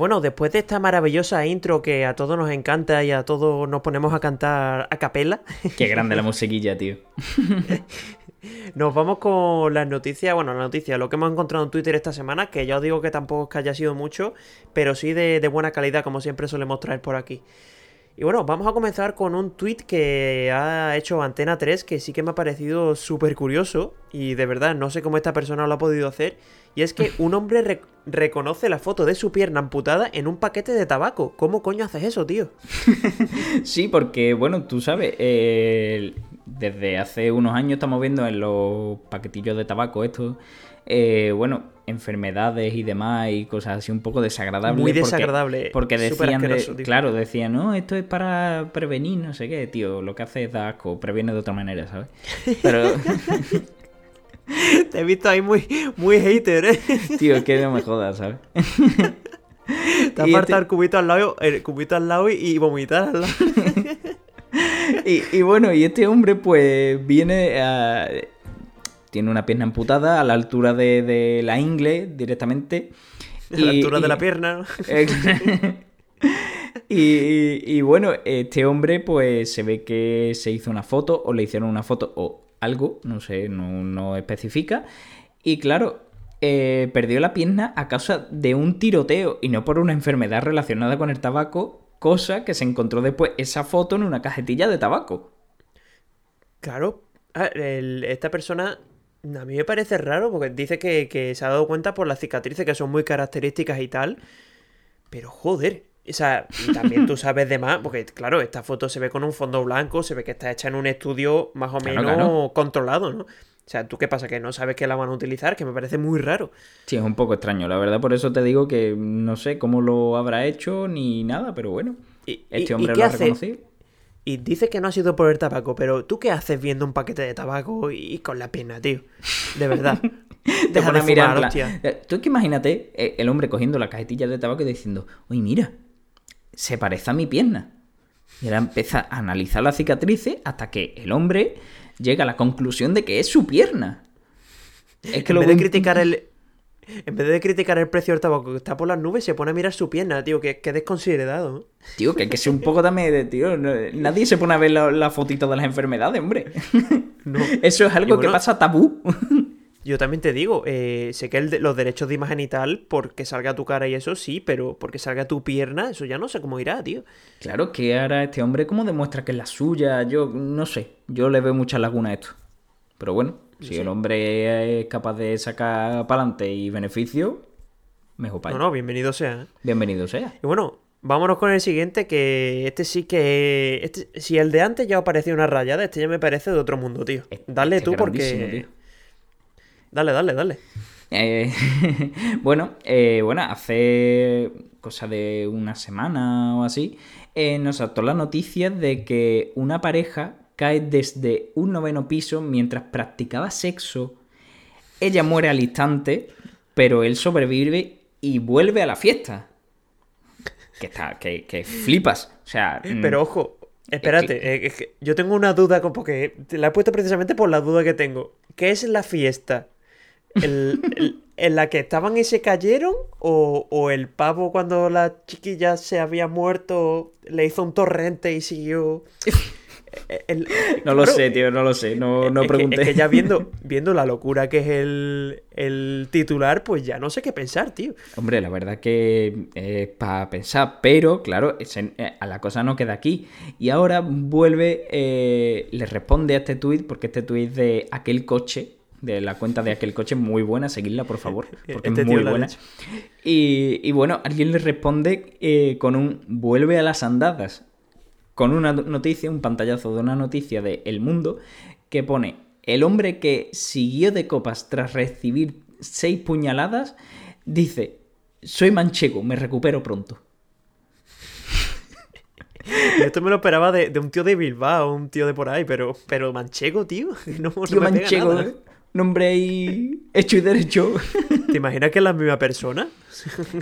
Bueno, después de esta maravillosa intro que a todos nos encanta y a todos nos ponemos a cantar a capela, Qué grande la musiquilla, tío. Nos vamos con las noticias, bueno, la noticia, lo que hemos encontrado en Twitter esta semana, que ya os digo que tampoco es que haya sido mucho, pero sí de, de buena calidad, como siempre solemos traer por aquí. Y bueno, vamos a comenzar con un tweet que ha hecho Antena 3, que sí que me ha parecido súper curioso, y de verdad no sé cómo esta persona lo ha podido hacer, y es que un hombre re- reconoce la foto de su pierna amputada en un paquete de tabaco. ¿Cómo coño haces eso, tío? Sí, porque, bueno, tú sabes, eh, desde hace unos años estamos viendo en los paquetillos de tabaco estos, eh, bueno, enfermedades y demás y cosas así un poco desagradables. Muy porque- desagradable, Porque, súper decían, de- claro, decían, no, esto es para prevenir, no sé qué, tío, lo que hace es dar asco, previene de otra manera, ¿sabes? Pero, Te he visto ahí muy, muy hater, ¿eh? tío, es que no me jodas, ¿sabes? Te Y falta este- el cubito al lado, el cubito al lado y, y vomitar al lado. Y, y bueno, y este hombre pues viene a... Tiene una pierna amputada a la altura de, de la ingle directamente. a la Y- altura de la pierna. y bueno, este hombre pues se ve que se hizo una foto o le hicieron una foto o algo, no sé, no, no especifica. Y claro, eh, perdió la pierna a causa de un tiroteo y no por una enfermedad relacionada con el tabaco, cosa que se encontró después esa foto en una cajetilla de tabaco. Claro, ah, esta persona a mí me parece raro porque dice que, que se ha dado cuenta por las cicatrices que son muy características y tal. Pero joder, o sea, y también tú sabes de más, porque claro, esta foto se ve con un fondo blanco, se ve que está hecha en un estudio más o menos claro. controlado, ¿no? O sea, ¿tú qué pasa? Que no sabes que la van a utilizar, que me parece muy raro. Sí, es un poco extraño, la verdad, por eso te digo que no sé cómo lo habrá hecho ni nada, pero bueno. Y, Este hombre ¿y lo qué ha hace? reconocido. Y dice que no ha sido por el tabaco, pero ¿tú qué haces viendo un paquete de tabaco y con la pierna, tío? De verdad. Deja de a mirar, hostia. Eh, Tú es que imagínate eh, el hombre cogiendo la cajetilla de tabaco y diciendo, oye, mira, se parece a mi pierna. Y ahora empieza a analizar las cicatrices hasta que el hombre llega a la conclusión de que es su pierna. Es que en lo vez de criticar el. En vez de criticar el precio del tabaco que está por las nubes, se pone a mirar su pierna, tío, que, que desconsiderado. Tío, que hay que ser un poco también de, tío, no- nadie se pone a ver la, la fotito de las enfermedades, hombre. No. Eso es algo que pasa tabú. Yo también te digo, eh, sé que el los derechos de imagen y tal, porque salga tu cara y eso sí, pero porque salga tu pierna, eso ya no sé cómo irá, tío. Claro, que ahora este hombre, ¿cómo demuestra que es la suya? Yo no sé. Yo le veo muchas lagunas a esto. Pero bueno, si el hombre es capaz de sacar para adelante y beneficio, mejor para No, no, bienvenido sea. ¿eh? Bienvenido sea. Y bueno, vámonos con el siguiente, que este sí que... Este, si el de antes ya os parecía una rayada, este ya me parece de otro mundo, tío. Dale Este tú porque... tío. Dale, dale, dale. Eh, bueno, eh, bueno, hace cosa de una semana o así, eh, nos saltó la noticia de que una pareja cae desde un noveno piso mientras practicaba sexo. Ella muere al instante, pero él sobrevive y vuelve a la fiesta. Que está, que, que flipas. O sea, mm, Pero ojo, espérate, eh, es que yo tengo una duda, con- porque te la he puesto precisamente por la duda que tengo. ¿Qué es la fiesta? ¿El- el- ¿En la que estaban y se cayeron? ¿O, o el pavo cuando la chiquilla se había muerto le hizo un torrente y siguió? Eh, el- no lo claro, sé, tío, no lo sé. No, no es que- pregunté. es que ya viendo, viendo la locura que es el, el titular, pues ya no sé qué pensar, tío. Hombre, la verdad que es para pensar, pero claro, eh, a la cosa no queda aquí. Y ahora vuelve, eh, le responde a este tuit, porque este tuit de aquel coche, de la cuenta de aquel coche, muy buena, seguidla por favor, porque Este es tío muy buena. Y, y bueno, alguien le responde eh, con un vuelve a las andadas, con una noticia, un pantallazo de una noticia de El Mundo, que pone, el hombre que siguió de copas tras recibir seis puñaladas, dice, soy manchego, me recupero pronto. Esto me lo esperaba de, de un tío de Bilbao, un tío de por ahí, pero, pero manchego, tío. No, no Tío me pega manchego, nada. ¿Eh? nombre ahí hecho y derecho. ¿Te imaginas que es la misma persona?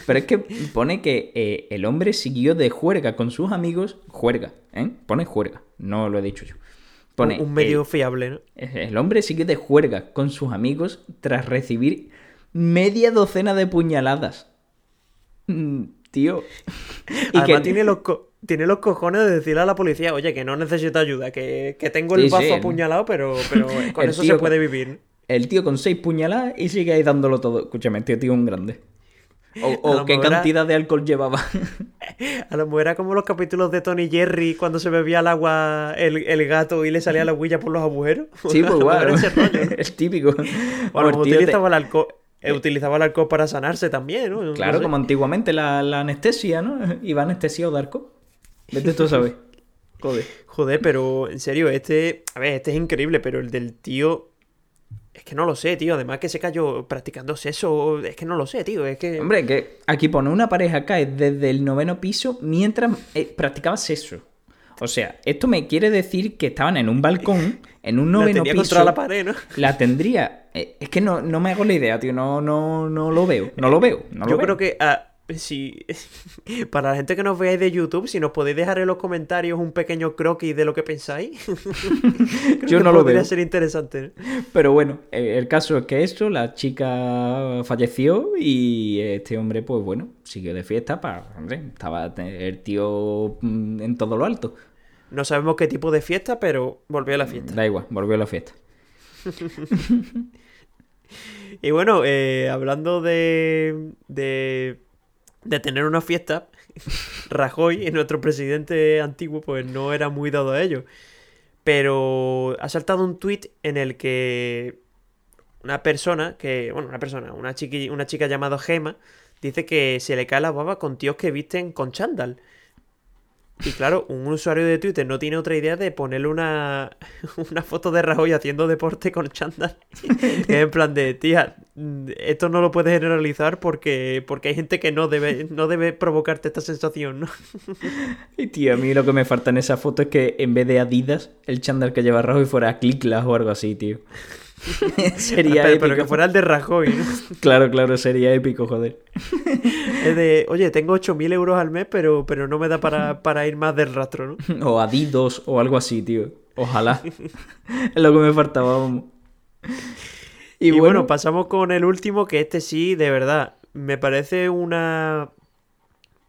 Pero es que pone que eh, el hombre siguió de juerga con sus amigos. Juerga, ¿eh? Pone juerga, no lo he dicho yo. Pone, un, medio el- fiable, ¿no? El hombre sigue de juerga con sus amigos tras recibir media docena de puñaladas. Mm, Tío. Y Además que- tiene, los co- tiene los cojones de decirle a la policía, oye, que no necesito ayuda, que, que tengo el Sí, bazo sí. apuñalado, pero, pero con El eso se con- puede vivir. El tío con seis puñaladas y sigue ahí dándolo todo. Escúchame, este tío es un grande. O, qué era- cantidad de alcohol llevaba. A lo mejor era como los capítulos de Tony Jerry cuando se bebía el agua el, el gato y le salía la huella por los agujeros. Sí, pues igual. El típico. O a lo O el mejor tío te- utilizaba el alcohol. eh, utilizaba el alcohol para sanarse también, ¿no? No Claro, sé. como antiguamente la, la anestesia, ¿no? Iba anestesiado de arco. Vete tú a saber. Joder. Joder, pero en serio, este. A ver, este es increíble, pero el del tío. Es que no lo sé, tío. Además que se cayó practicando sexo. Es que no lo sé, tío. Es que. Hombre, que aquí pone una pareja cae desde el noveno piso mientras eh, practicaba sexo. O sea, esto me quiere decir que estaban en un balcón, en un la noveno tenía piso. la pared, ¿no? La tendría. eh, es que no, no me hago la idea, tío. No, no, no lo veo. No lo veo. No lo Yo veo. creo que a, si para la gente que nos veáis de YouTube, si nos podéis dejar en los comentarios un pequeño croquis de lo que pensáis, yo no lo podría veo. ser interesante. Pero bueno, eh, el caso es que esto, la chica falleció y este hombre, pues bueno, siguió de fiesta para, hombre, estaba el tío mm, en todo lo alto. No sabemos qué tipo de fiesta, pero volvió a la fiesta. Da igual, volvió a la fiesta. Y bueno, eh, hablando de, de, de tener una fiesta, Rajoy, nuestro presidente antiguo, pues no era muy dado a ello. Pero ha saltado un tuit en el que una persona, que, bueno, una persona, una, una chica llamada Gema, dice que se le cae la baba con tíos que visten con chándal. Y claro, un usuario de Twitter no tiene otra idea de ponerle una, una foto de Rajoy haciendo deporte con chándal. en plan de, tía, esto no lo puedes generalizar porque, porque hay gente que no debe, no debe provocarte esta sensación, ¿no? Y tío, a mí lo que me falta en esa foto es que en vez de Adidas, el chándal que lleva Rajoy fuera Clicklass o algo así, tío. sería pero, épico. pero que fuera el de Rajoy, ¿no? Claro, claro, sería épico, joder. Es de, oye, tengo 8.000 euros al mes, pero, pero no me da para, para ir más del rastro, ¿no? O Adidas o algo así, tío. Ojalá. es lo que me faltaba, vamos. Y, bueno, pasamos con el último, que este sí, de verdad, me parece una...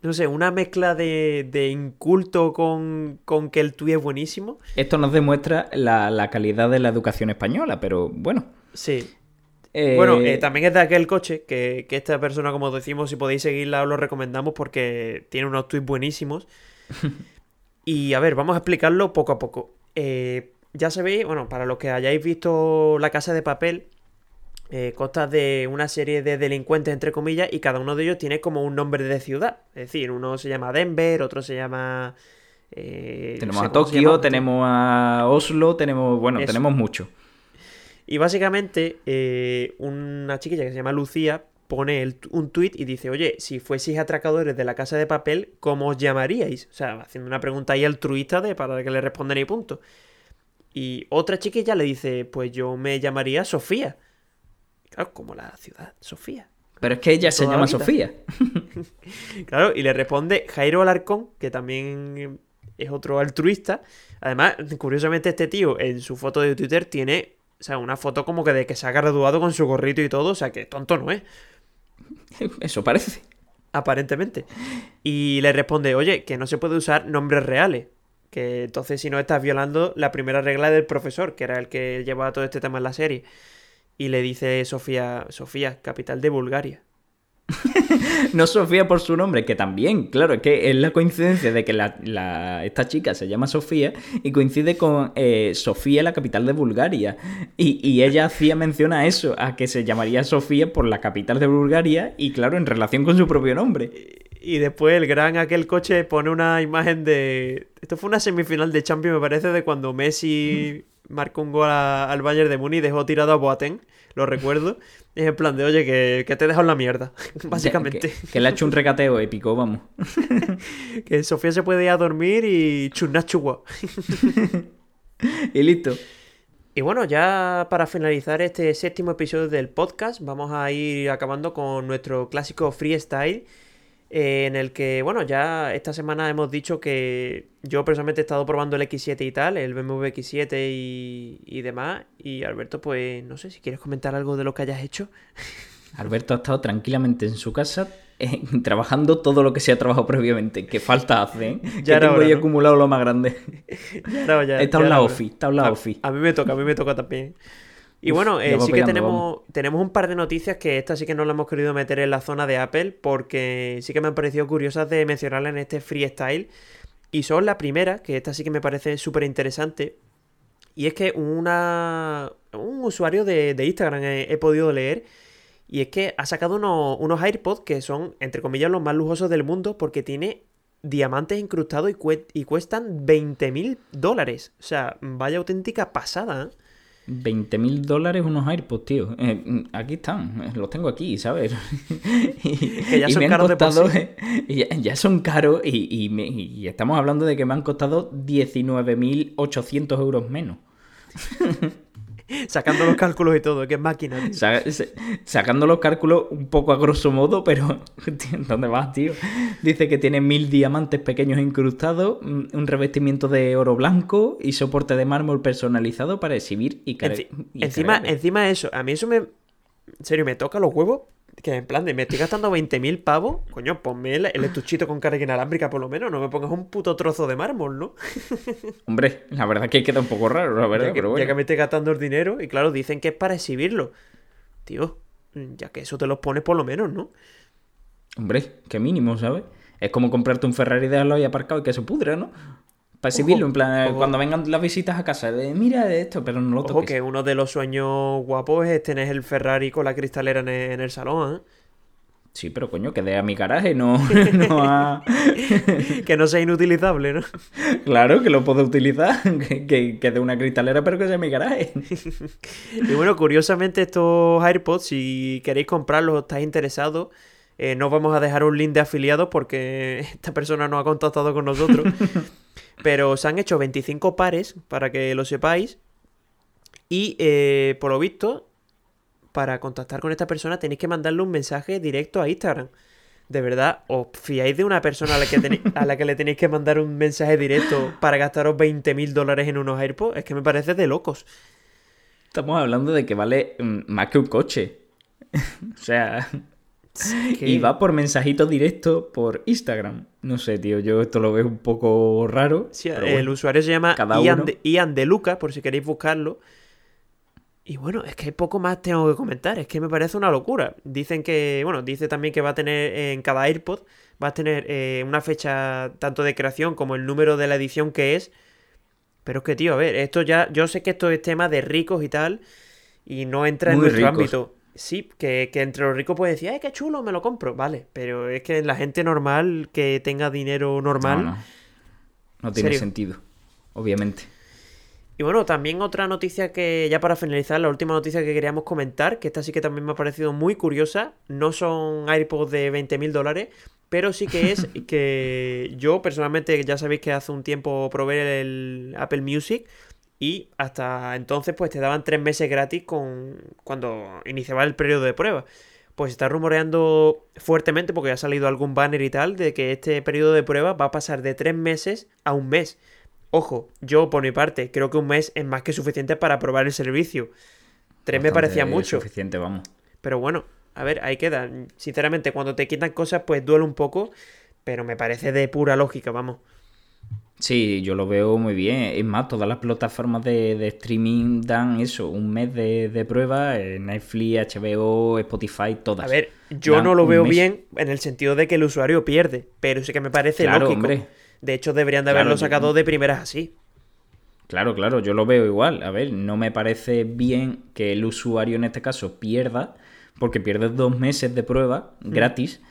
No sé, una mezcla de, de inculto con, con que el tuit es buenísimo. Esto nos demuestra la, la calidad de la educación española, pero bueno. Sí. Eh, Bueno, eh, también es de aquel coche que, que esta persona, como decimos, si podéis seguirla, os lo recomendamos porque tiene unos tweets buenísimos. y a ver, vamos a explicarlo poco a poco. Eh, ya sabéis, bueno, para los que hayáis visto La Casa de Papel, eh, consta de una serie de delincuentes, entre comillas, y cada uno de ellos tiene como un nombre de ciudad. Es decir, uno se llama Denver, otro se llama... eh, no tenemos sé a Tokio, tenemos a Oslo, tenemos. Bueno, Eso. tenemos mucho. Y básicamente, eh, una chiquilla que se llama Lucía pone el- un tuit y dice, oye, si fueseis atracadores de la casa de papel, ¿cómo os llamaríais? O sea, haciendo una pregunta ahí altruista de, para que le respondan y punto. Y otra chiquilla le dice, pues yo me llamaría Sofía. Claro, como la ciudad, Sofía. Pero es que ella se llama. Sofía. Claro, y le responde Jairo Alarcón, que también es otro altruista. Además, curiosamente, este tío en su foto de Twitter tiene, o sea, una foto como que de que se ha graduado con su gorrito y todo, o sea, que tonto no es, Eso parece. aparentemente. Y le responde, oye, que no se puede usar nombres reales. Que entonces si no estás violando la primera regla del profesor, que era el que llevaba todo este tema en la serie. Y le dice Sofía, Sofía, capital de Bulgaria. No Sofía por su nombre, que también, claro, es que es la coincidencia de que la, la- esta chica se llama Sofía y coincide con eh, Sofía, la capital de Bulgaria. Y, y ella hacía mención a eso, a que se llamaría Sofía por la capital de Bulgaria y, claro, en relación con su propio nombre. Y después el gran aquel coche pone una imagen de... Esto fue una semifinal de Champions, me parece, de cuando Messi marcó un gol a- al Bayern de Múnich y dejó tirado a Boateng, lo recuerdo. Y es en plan de, oye, que, que te he dejado en la mierda, básicamente. Que, que le ha hecho un recateo épico, vamos. Que, Sofía se puede ir a dormir y churna chugua. Y listo. Y bueno, ya para finalizar este séptimo episodio del podcast, vamos a ir acabando con nuestro clásico freestyle. Eh, en el que, bueno, ya esta semana hemos dicho que yo personalmente he estado probando el X7 y tal, el BMW X7 y, y demás. Y Alberto, pues no sé si quieres comentar algo de lo que hayas hecho. Alberto ha estado tranquilamente en su casa eh, trabajando todo lo que se ha trabajado previamente. Que falta hace, ¿eh? Ya que tengo hora, ahí ¿no? acumulado lo más grande. No, ya- Está ya en la ofi, está en la A- ofi. A, mí me toca, a mí me toca también. Y bueno, eh, sí que tenemos, tenemos un par de noticias que estas sí que no las hemos querido meter en la zona de Apple porque sí que me han parecido curiosas de mencionarlas en este freestyle. Y son la primera, que esta sí que me parece súper interesante. Y es que una, un usuario de, de Instagram he, he podido leer. Y es que ha sacado unos, unos AirPods que son, entre comillas, los más lujosos del mundo porque tiene diamantes incrustados y, cue- y cuestan 20 mil dólares. O sea, vaya auténtica pasada. ¿eh? 20 mil dólares unos AirPods, tío. Eh, aquí están, eh, los tengo aquí, ¿sabes? y, Que ya son caros de costado, eh, y ya, ya son caros y, y me- y estamos hablando de que me han costado 19.800 euros menos. Sacando los cálculos y todo, que es máquina. tío. Sa- sa- sacando los cálculos un poco a grosso modo, pero ¿dónde vas, tío? Dice que tiene mil diamantes pequeños incrustados, un revestimiento de oro blanco y soporte de mármol personalizado para exhibir y, Enci- y encima, encima eso, a mí eso me... En serio, me toca los huevos. Que en plan de, me estoy gastando 20.000 pavos. Coño, ponme el, el estuchito con carga inalámbrica por lo menos. No me pongas un puto trozo de mármol, ¿no? Hombre, la verdad es que queda un poco raro, la verdad, ya, que, pero ya que me estoy gastando el dinero. Y claro, dicen que es para exhibirlo. Tío, ya que eso te los pones por lo menos, ¿no? Hombre, qué mínimo, ¿sabes? Es como comprarte un Ferrari de ahí aparcado y que se pudra, ¿no? Para exhibirlo, en plan, ojo. cuando vengan las visitas a casa, de mira esto, pero no lo Ojo toques. que uno de los sueños guapos es tener el Ferrari con la cristalera en el, en el salón, ¿eh? Sí, pero coño, que dé a mi garaje, no, no a... que no sea inutilizable, ¿no? Claro, que lo puedo utilizar, que, que, que dé una cristalera, pero que sea mi garaje. Y bueno, curiosamente estos AirPods, si queréis comprarlos o estáis interesados, eh, no vamos a dejar un link de afiliados porque esta persona no ha contactado con nosotros. Pero se han hecho 25 pares, para que lo sepáis. Y eh, por lo visto, para contactar con esta persona tenéis que mandarle un mensaje directo a Instagram. De verdad, ¿os fiáis de una persona a la que, a la que le tenéis que mandar un mensaje directo para gastaros 20 mil dólares en unos AirPods? Es que me parece de locos. Estamos hablando de que vale mm, más que un coche. o sea, Y va por mensajito directo por Instagram. No sé, tío, yo esto lo veo un poco raro. Sí, pero el bueno. usuario se llama Ian de, Ian de Luca, por si queréis buscarlo. Y bueno, es que poco más tengo que comentar, es que me parece una locura. Dicen que, bueno, dice también que va a tener en cada AirPod, va a tener eh, una fecha tanto de creación como el número de la edición que es. Pero es que, tío, a ver, esto ya, yo sé que esto es tema de ricos y tal, y no entra en nuestro ricos. ámbito. Sí, que, que entre los ricos puede decir, ¡ay, qué chulo, me lo compro! Vale, pero es que la gente normal que tenga dinero normal. No, no. No tiene ¿Serio? sentido, obviamente. Y bueno, también otra noticia que, ya para finalizar, la última noticia que queríamos comentar, que esta sí que también me ha parecido muy curiosa, no son AirPods de 20.000 dólares, pero sí que es que yo personalmente, ya sabéis que hace un tiempo probé el Apple Music y hasta entonces pues te daban tres meses gratis con cuando iniciaba el periodo de prueba. Pues está rumoreando fuertemente, porque ha salido algún banner y tal, de que este periodo de prueba va a pasar de tres meses a un mes. Ojo, yo por mi parte creo que un mes es más que suficiente para probar el servicio. Tres me parecía mucho. Suficiente, vamos. Pero bueno, a ver, ahí queda. Sinceramente, cuando te quitan cosas, pues duele un poco. Pero me parece de pura lógica, vamos. Sí, yo lo veo muy bien. Es más, todas las plataformas de, de streaming dan eso, un mes de, de prueba. eh, Netflix, HBO, Spotify, todas. A ver, yo Dan no lo veo mes. bien en el sentido de que el usuario pierde. Pero sí que me parece Claro, lógico. hombre. De hecho, deberían de Claro, haberlo yo- sacado de primeras así. Claro, claro, yo lo veo igual. A ver, no me parece bien que el usuario en este caso pierda, porque pierdes dos meses de prueba Mm. gratis,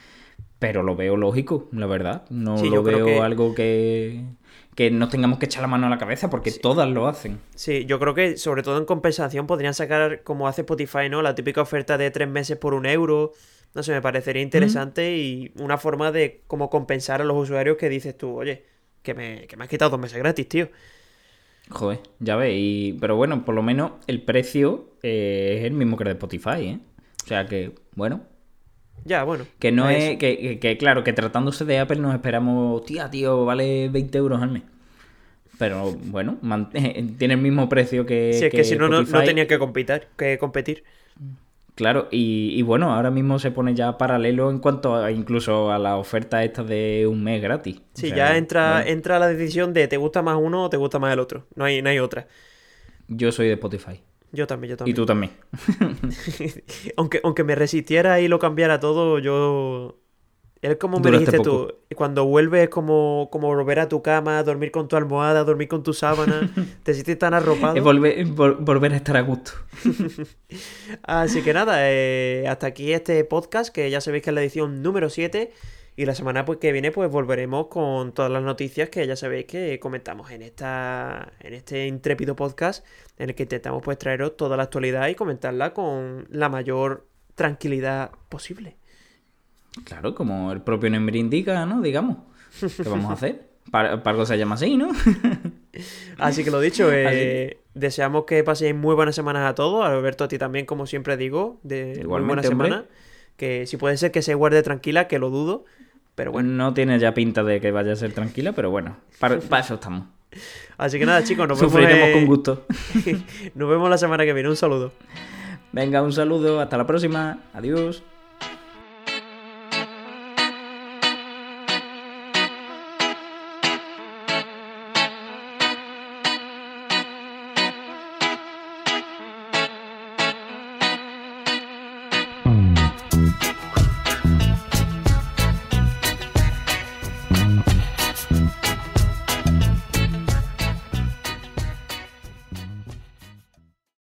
pero lo veo lógico, la verdad. No Sí, lo veo que- algo que, que nos tengamos que echar la mano a la cabeza, porque todas lo hacen. Sí, yo creo que sobre todo en compensación podrían sacar, como hace Spotify, ¿no? La típica oferta de tres meses por un euro. No sé, me parecería interesante y una forma de como compensar a los usuarios que dices tú, oye, que me, que me has quitado dos meses gratis, tío. Joder, ya ves. Y... Pero bueno, por lo menos el precio eh, es el mismo que el de Spotify, ¿eh? O sea que, bueno, Ya, bueno. Que no es. Que, que- que, claro, que tratándose de Apple nos esperamos. Tía, tío, vale 20 euros al mes. Pero bueno, tiene el mismo precio que. Si es que si no, no, no tenía que competir, que competir. Claro, y, y bueno, ahora mismo se pone ya paralelo en cuanto a incluso a la oferta esta de un mes gratis. O Sí, sea, ya entra, entra la decisión de te gusta más uno o te gusta más el otro. No hay, no hay otra. Yo soy de Spotify. Yo también, yo Y también. tú también. aunque, aunque me resistiera y lo cambiara todo, yo. Es como me dijiste poco. tú. Cuando vuelves es como, como volver a tu cama, dormir con tu almohada, dormir con tu sábana. te sientes tan arropado. Es volver, vol- volver a estar a gusto. Así que nada, eh, hasta aquí este podcast, que ya sabéis que es la edición número 7. Y la semana pues, que viene pues volveremos con todas las noticias que ya sabéis que comentamos en esta en este intrépido podcast en el que intentamos pues traeros toda la actualidad y comentarla con la mayor tranquilidad posible. Claro, como el propio nombre indica, ¿no? Digamos. ¿Qué vamos a hacer? Para, para algo se llama así, ¿no? Así que lo dicho, eh, deseamos que paséis muy buenas semanas a todos. Alberto, a ti también, como siempre digo, de muy buena semana. Que si puede ser que se guarde tranquila, que lo dudo. Pero bueno. No tiene ya pinta de que vaya a ser tranquila, pero bueno, para, eso estamos. Así que nada, chicos, nos vemos. Sufriremos con gusto. nos vemos la semana que viene. Un saludo. Venga, un saludo. Hasta la próxima. Adiós.